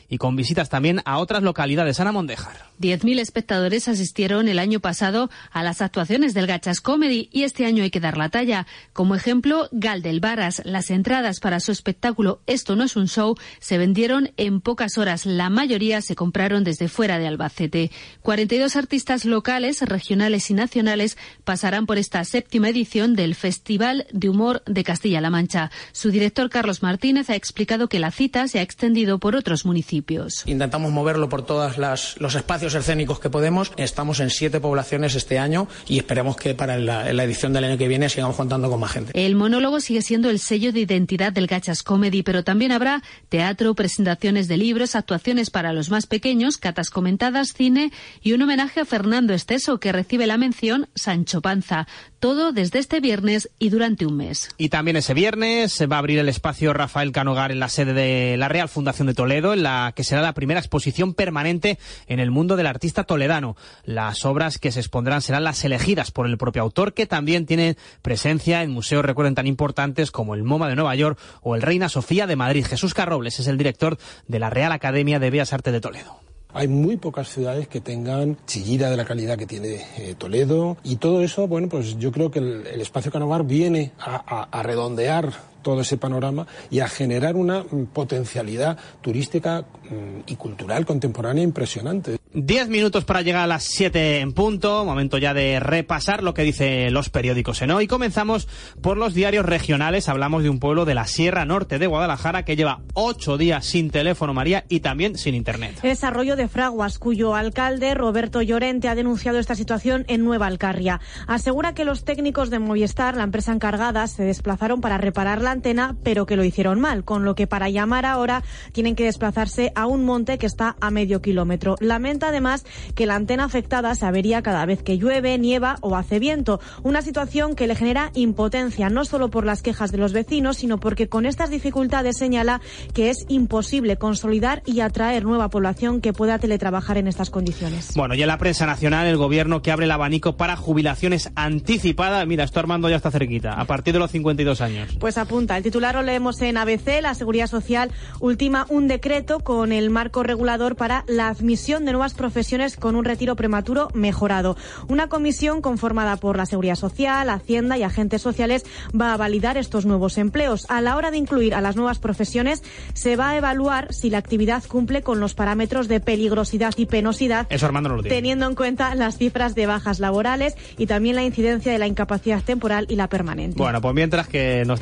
y con visitas también a otras localidades. Ana Mondejar. 10.000 espectadores asistieron el año pasado a las actuaciones del Gachas Comedy y este año hay que dar la talla. Como ejemplo, Gal Varas. Las entradas para su espectáculo Esto no es un show se vendieron en pocas horas. La mayoría se compraron desde fuera de Albacete. 42 artistas locales, regionales y nacionales pasarán por esta séptima edición del Festival de Humor de Castilla-La Mancha. Su director Carlos Martínez ha explicado que la cita se ha extendido por otros municipios. Intentamos moverlo por todos los espacios escénicos que podemos. Estamos en siete poblaciones este año y esperemos que para la, edición del año que viene sigamos contando con más gente. El monólogo sigue siendo el sello de identidad del Gachas Comedy, pero también habrá teatro, presentaciones de libros, actuaciones para los más pequeños, catas comentadas, cine y un homenaje a Fernando Esteso que recibe la mención Sancho Panza. Todo desde este viernes y durante un mes. Y también ese viernes se va a abrir el espacio Rafael Canogar en la sede de la Real Fundación de Toledo, en la que será la primera exposición permanente en el mundo del artista toledano. Las obras que se expondrán serán las elegidas por el propio autor, que también tiene presencia en museos, recuerden, tan importantes como el MoMA de Nueva York o el Reina Sofía de Madrid. Jesús Carrobles es el director de la Real Academia de Bellas Artes de Toledo. Hay muy pocas ciudades que tengan chillira de la calidad que tiene eh, Toledo y todo eso, bueno, pues yo creo que el, espacio Canovar viene a redondear todo ese panorama y a generar una mm, potencialidad turística mm, y cultural contemporánea impresionante. Diez minutos para llegar a las siete en punto, momento ya de repasar lo que dicen los periódicos en hoy. Comenzamos por los diarios regionales, hablamos de un pueblo de la Sierra Norte de Guadalajara que lleva ocho días sin teléfono María y también sin internet. Desarrollo de Fraguas, cuyo alcalde Roberto Llorente ha denunciado esta situación en Nueva Alcarria. Asegura que los técnicos de Movistar, la empresa encargada, se desplazaron para reparar la antena, pero que lo hicieron mal, con lo que para llamar ahora tienen que desplazarse a un monte que está a medio kilómetro. Lamenta además que la antena afectada se avería cada vez que llueve, nieva o hace viento, una situación que le genera impotencia, no solo por las quejas de los vecinos, sino porque con estas dificultades señala que es imposible consolidar y atraer nueva población que pueda teletrabajar en estas condiciones. Bueno, y en la prensa nacional, el gobierno que abre el abanico para jubilaciones anticipadas. Mira, esto Armando ya está cerquita, a partir de los 52 años. Pues apunta el titular lo leemos en ABC. La Seguridad Social ultima un decreto con el marco regulador para la admisión de nuevas profesiones con un retiro prematuro mejorado. Una comisión conformada por la Seguridad Social, Hacienda y agentes sociales va a validar estos nuevos empleos. A la hora de incluir a las nuevas profesiones, se va a evaluar si la actividad cumple con los parámetros de peligrosidad y penosidad, Eso Armando no lo teniendo en cuenta las cifras de bajas laborales y también la incidencia de la incapacidad temporal y la permanente. Bueno, pues mientras que nos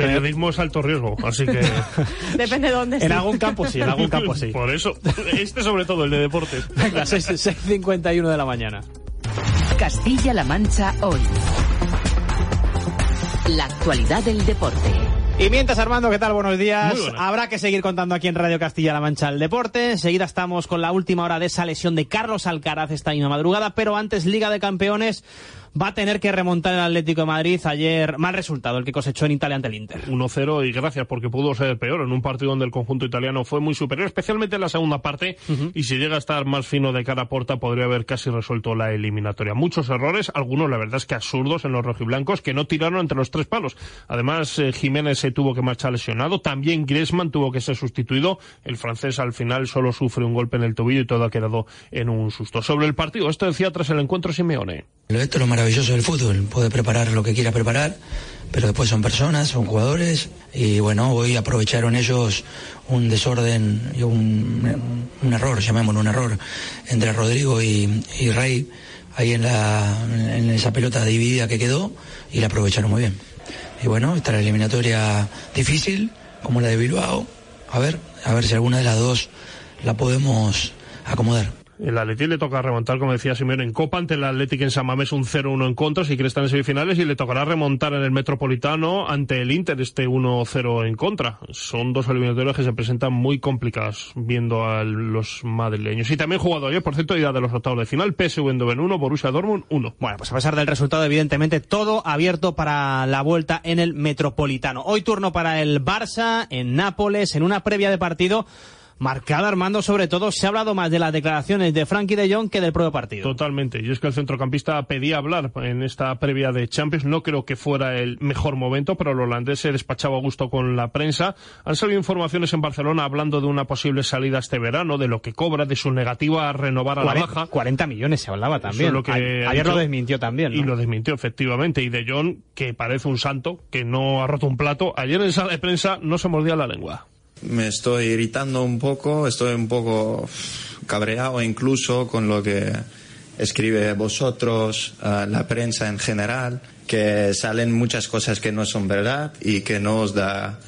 Es alto riesgo, así que... <laughs> Depende de dónde. En algún campo sí, en algún <laughs> campo sí. Por eso, este sobre todo, el de deportes. <laughs> Venga, 6.51 de la mañana. Castilla-La Mancha hoy. La actualidad del deporte. Y mientras, Armando, ¿qué tal? Buenos días. Habrá que seguir contando aquí en Radio Castilla-La Mancha el deporte. Enseguida estamos con la última hora de esa lesión de Carlos Alcaraz esta misma madrugada, pero antes Liga de Campeones va a tener que remontar el Atlético de Madrid. Ayer, mal resultado el que cosechó en Italia ante el Inter. 1-0 y gracias porque pudo ser peor en un partido donde el conjunto italiano fue muy superior, especialmente en la segunda parte. Y si llega a estar más fino de cara a puerta, podría haber casi resuelto la eliminatoria. Muchos errores, algunos la verdad es que absurdos en los rojiblancos, que no tiraron entre los tres palos. Además, eh, Jiménez se tuvo que marchar lesionado. También Griezmann tuvo que ser sustituido. El francés al final solo sufre un golpe en el tobillo y todo ha quedado en un susto. Sobre el partido, esto decía tras el encuentro Simeone. Esto es lo maravilloso del fútbol, puede preparar lo que quiera preparar, pero después son personas, son jugadores y bueno, hoy aprovecharon ellos un desorden y un, un error, llamémoslo un error, entre Rodrigo y, y Rey ahí en, la, en esa pelota dividida que quedó y la aprovecharon muy bien. Y bueno, esta la eliminatoria difícil, como la de Bilbao, a ver, a ver si alguna de las dos la podemos acomodar. El Atleti le toca remontar, como decía Simeone, en Copa ante el Atlético en San Mamés un 0-1 en contra, si quiere estar en semifinales, y le tocará remontar en el Metropolitano ante el Inter este 1-0 en contra. Son dos eliminatorias que se presentan muy complicadas viendo a los madrileños. Y también jugado ayer, por cierto, idea de los octavos de final, PSV Eindhoven 1, Borussia Dortmund 1. Bueno, pues a pesar del resultado, evidentemente, todo abierto para la vuelta en el Metropolitano. Hoy turno para el Barça en Nápoles, en una previa de partido marcada, Armando, sobre todo se ha hablado más de las declaraciones de Frankie de Jong que del propio partido. Totalmente, y es que el centrocampista pedía hablar en esta previa de Champions, no creo que fuera el mejor momento, pero el holandés se despachaba a gusto con la prensa. Han salido informaciones en Barcelona hablando de una posible salida este verano, de lo que cobra, de su negativa a renovar a 40, la baja. 40 millones se hablaba también. Lo que Ayer lo desmintió también. ¿no? Y lo desmintió, efectivamente. Y de Jong, que parece un santo, que no ha roto un plato, ayer en sala de prensa no se mordía la lengua. Me estoy irritando un poco, estoy un poco cabreado incluso con lo que escribe vosotros, uh, la prensa en general, que salen muchas cosas que no son verdad y que no os da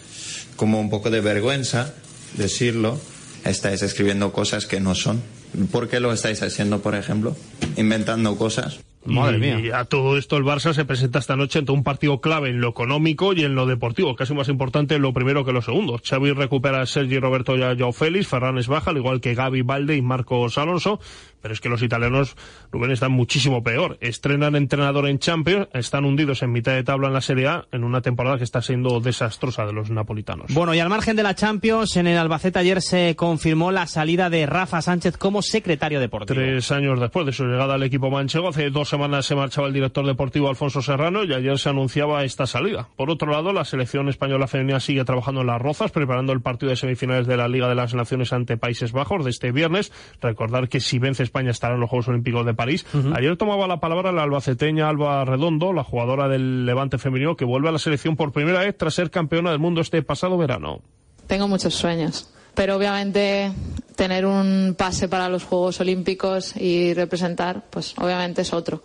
como un poco de vergüenza decirlo. Estáis escribiendo cosas que no son. ¿Por qué lo estáis haciendo, por ejemplo? Inventando cosas. Madre mía. Y a todo esto el Barça se presenta esta noche ante un partido clave en lo económico y en lo deportivo, casi más importante lo primero que lo segundo. Xavi recupera a Sergi Roberto y a Joao Félix, Ferran es baja, al igual que Gaby Valde y Marcos Alonso, pero es que los italianos, Rubén, están muchísimo peor. Estrenan entrenador en Champions, están hundidos en mitad de tabla en la Serie A en una temporada que está siendo desastrosa de los napolitanos. Bueno, y al margen de la Champions, en el Albacete ayer se confirmó la salida de Rafa Sánchez como secretario deportivo. Tres años después de su llegada al equipo manchego, hace dos semanas se marchaba el director deportivo Alfonso Serrano y ayer se anunciaba esta salida. Por otro lado, la selección española femenina sigue trabajando en las Rozas, preparando el partido de semifinales de la Liga de las Naciones ante Países Bajos de este viernes. Recordar que si vence España estará en los Juegos Olímpicos de París. Uh -huh. Ayer tomaba la palabra la albaceteña Alba Redondo, la jugadora del Levante femenino, que vuelve a la selección por primera vez tras ser campeona del mundo este pasado verano. Tengo muchos sueños pero obviamente tener un pase para los Juegos Olímpicos y representar, pues obviamente es otro.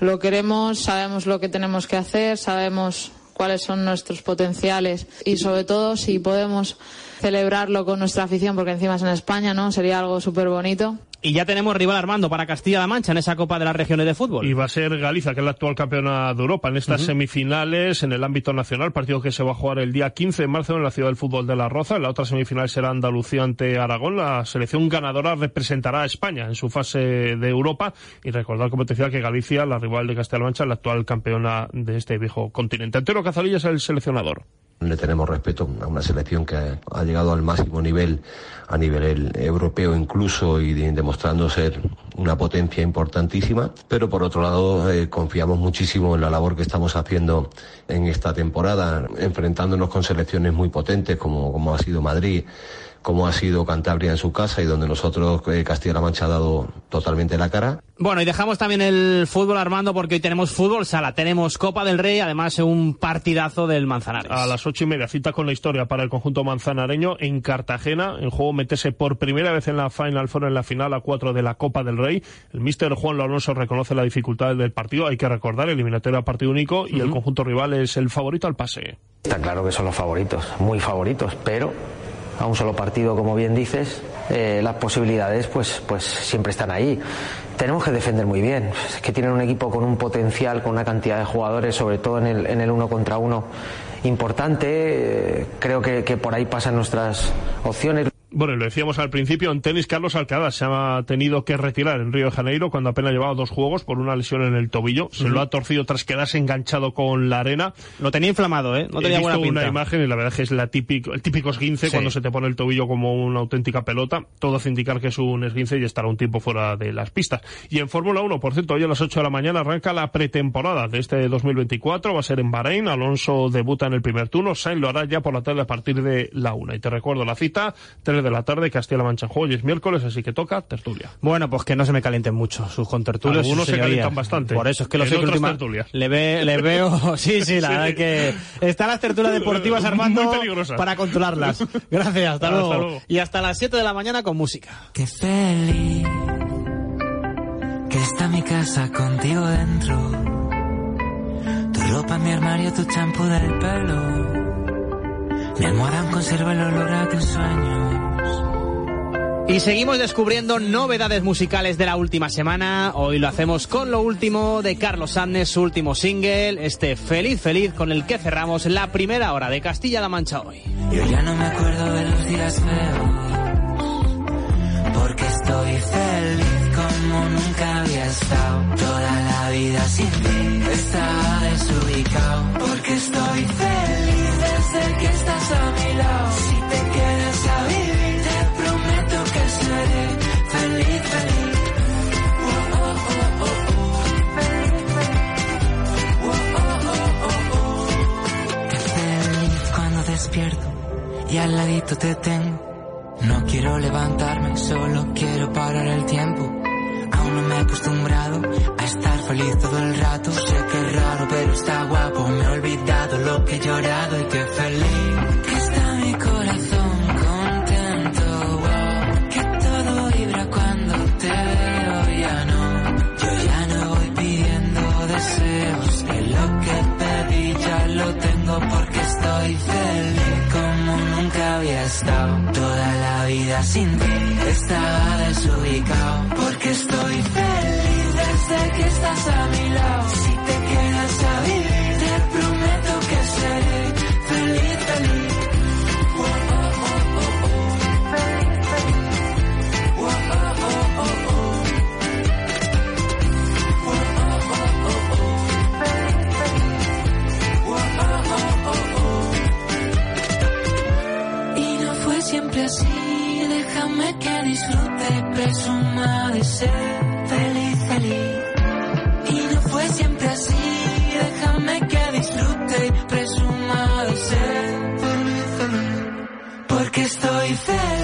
Lo queremos, sabemos lo que tenemos que hacer, sabemos cuáles son nuestros potenciales y sobre todo si podemos celebrarlo con nuestra afición, porque encima es en España, ¿no? Sería algo súper bonito. Y ya tenemos rival Armando para Castilla-La Mancha en esa Copa de las Regiones de Fútbol. Y va a ser Galicia, que es la actual campeona de Europa, en estas uh -huh. semifinales en el ámbito nacional, partido que se va a jugar el día 15 de marzo en la ciudad del fútbol de La Roza. En la otra semifinal será Andalucía ante Aragón. La selección ganadora representará a España en su fase de Europa. Y recordar, como te decía, que Galicia, la rival de Castilla-La Mancha, es la actual campeona de este viejo continente. Antero Cazalilla es el seleccionador. Le tenemos respeto a una selección que ha llegado al máximo nivel, a nivel europeo incluso, y de, demostrando ser una potencia importantísima. Pero por otro lado, eh, confiamos muchísimo en la labor que estamos haciendo en esta temporada, enfrentándonos con selecciones muy potentes como, como ha sido Madrid como ha sido Cantabria en su casa y donde nosotros, eh, Castilla-La Mancha, ha dado totalmente la cara. Bueno, y dejamos también el fútbol, Armando, porque hoy tenemos fútbol sala, tenemos Copa del Rey, además un partidazo del Manzanares. A las ocho y media, cita con la historia para el conjunto manzanareño en Cartagena, en juego meterse por primera vez en la Final Four, en la final a cuatro de la Copa del Rey. El míster Juan Alonso reconoce la dificultad del partido, hay que recordar, eliminatorio a partido único, y uh -huh. el conjunto rival es el favorito al pase. Está claro que son los favoritos, muy favoritos, pero a un solo partido, como bien dices, eh, las posibilidades pues, pues siempre están ahí. Tenemos que defender muy bien. Que tienen un equipo con un potencial, con una cantidad de jugadores, sobre todo en el, en el uno contra uno, importante. Eh, creo que, que por ahí pasan nuestras opciones. Bueno, lo decíamos al principio, en tenis Carlos Alcaraz se ha tenido que retirar en Río de Janeiro cuando apenas llevaba dos juegos por una lesión en el tobillo. Se lo ha torcido tras quedarse enganchado con la arena. Lo tenía inflamado, ¿eh? No tenía He visto buena pinta. una imagen y la verdad es que es la típico, el típico esguince Sí. cuando se te pone el tobillo como una auténtica pelota. Todo hace indicar que es un esguince y estará un tiempo fuera de las pistas. Y en Fórmula 1, por cierto, hoy a las 8 de la mañana arranca la pretemporada de este 2024. Va a ser en Bahrein. Alonso debuta en el primer turno. Sainz lo hará ya por la tarde a partir de la 1. Y te recuerdo la cita, 3 de la tarde, Castilla-La Mancha en juego. Hoy es miércoles, así que toca tertulia. Bueno, pues que no se me calienten mucho sus contertulios. Algunos sus se calientan bastante. Por eso es que los última- tertulias. le, ve, le veo, <laughs> <laughs> sí, sí, la Sí. verdad es que están las tertulias <laughs> deportivas armando para controlarlas. Gracias, hasta, Hasta luego. luego. Y hasta las 7 de la mañana con música. Qué feliz que está mi casa contigo dentro. Tu ropa en mi armario, tu champú del pelo. Mi almohada conserva el olor a tus sueños. Y seguimos descubriendo novedades musicales de la última semana. Hoy lo hacemos con lo último de Carlos Sánchez, su último single, este Feliz Feliz, con el que cerramos la primera hora de Castilla-La Mancha hoy. Yo ya no me acuerdo de los días feos. Porque estoy feliz como nunca había estado. Toda la vida sin ti estaba desubicado. Porque estoy feliz desde que estás a mi lado. Si te quedas a vivir, te prometo que seré feliz, feliz. Despierto y al ladito te tengo. No quiero levantarme, solo quiero parar el tiempo. No me he acostumbrado a estar feliz todo el rato. Sé que es raro, pero está guapo. Me he olvidado lo que he llorado y qué feliz que está mi corazón contento. Wow, que todo vibra cuando te veo. Ya no, yo ya no voy pidiendo deseos. Que lo que pedí ya lo tengo porque estoy feliz estado. Toda la vida sin ti estaba desubicado. Porque estoy feliz desde que estás a mi lado. Si te quedas a vivir, te prometo que seré feliz, feliz. Siempre así, déjame que disfrute y presuma de ser feliz, feliz. Y no fue siempre así, déjame que disfrute y presuma de ser feliz, feliz. Porque estoy feliz.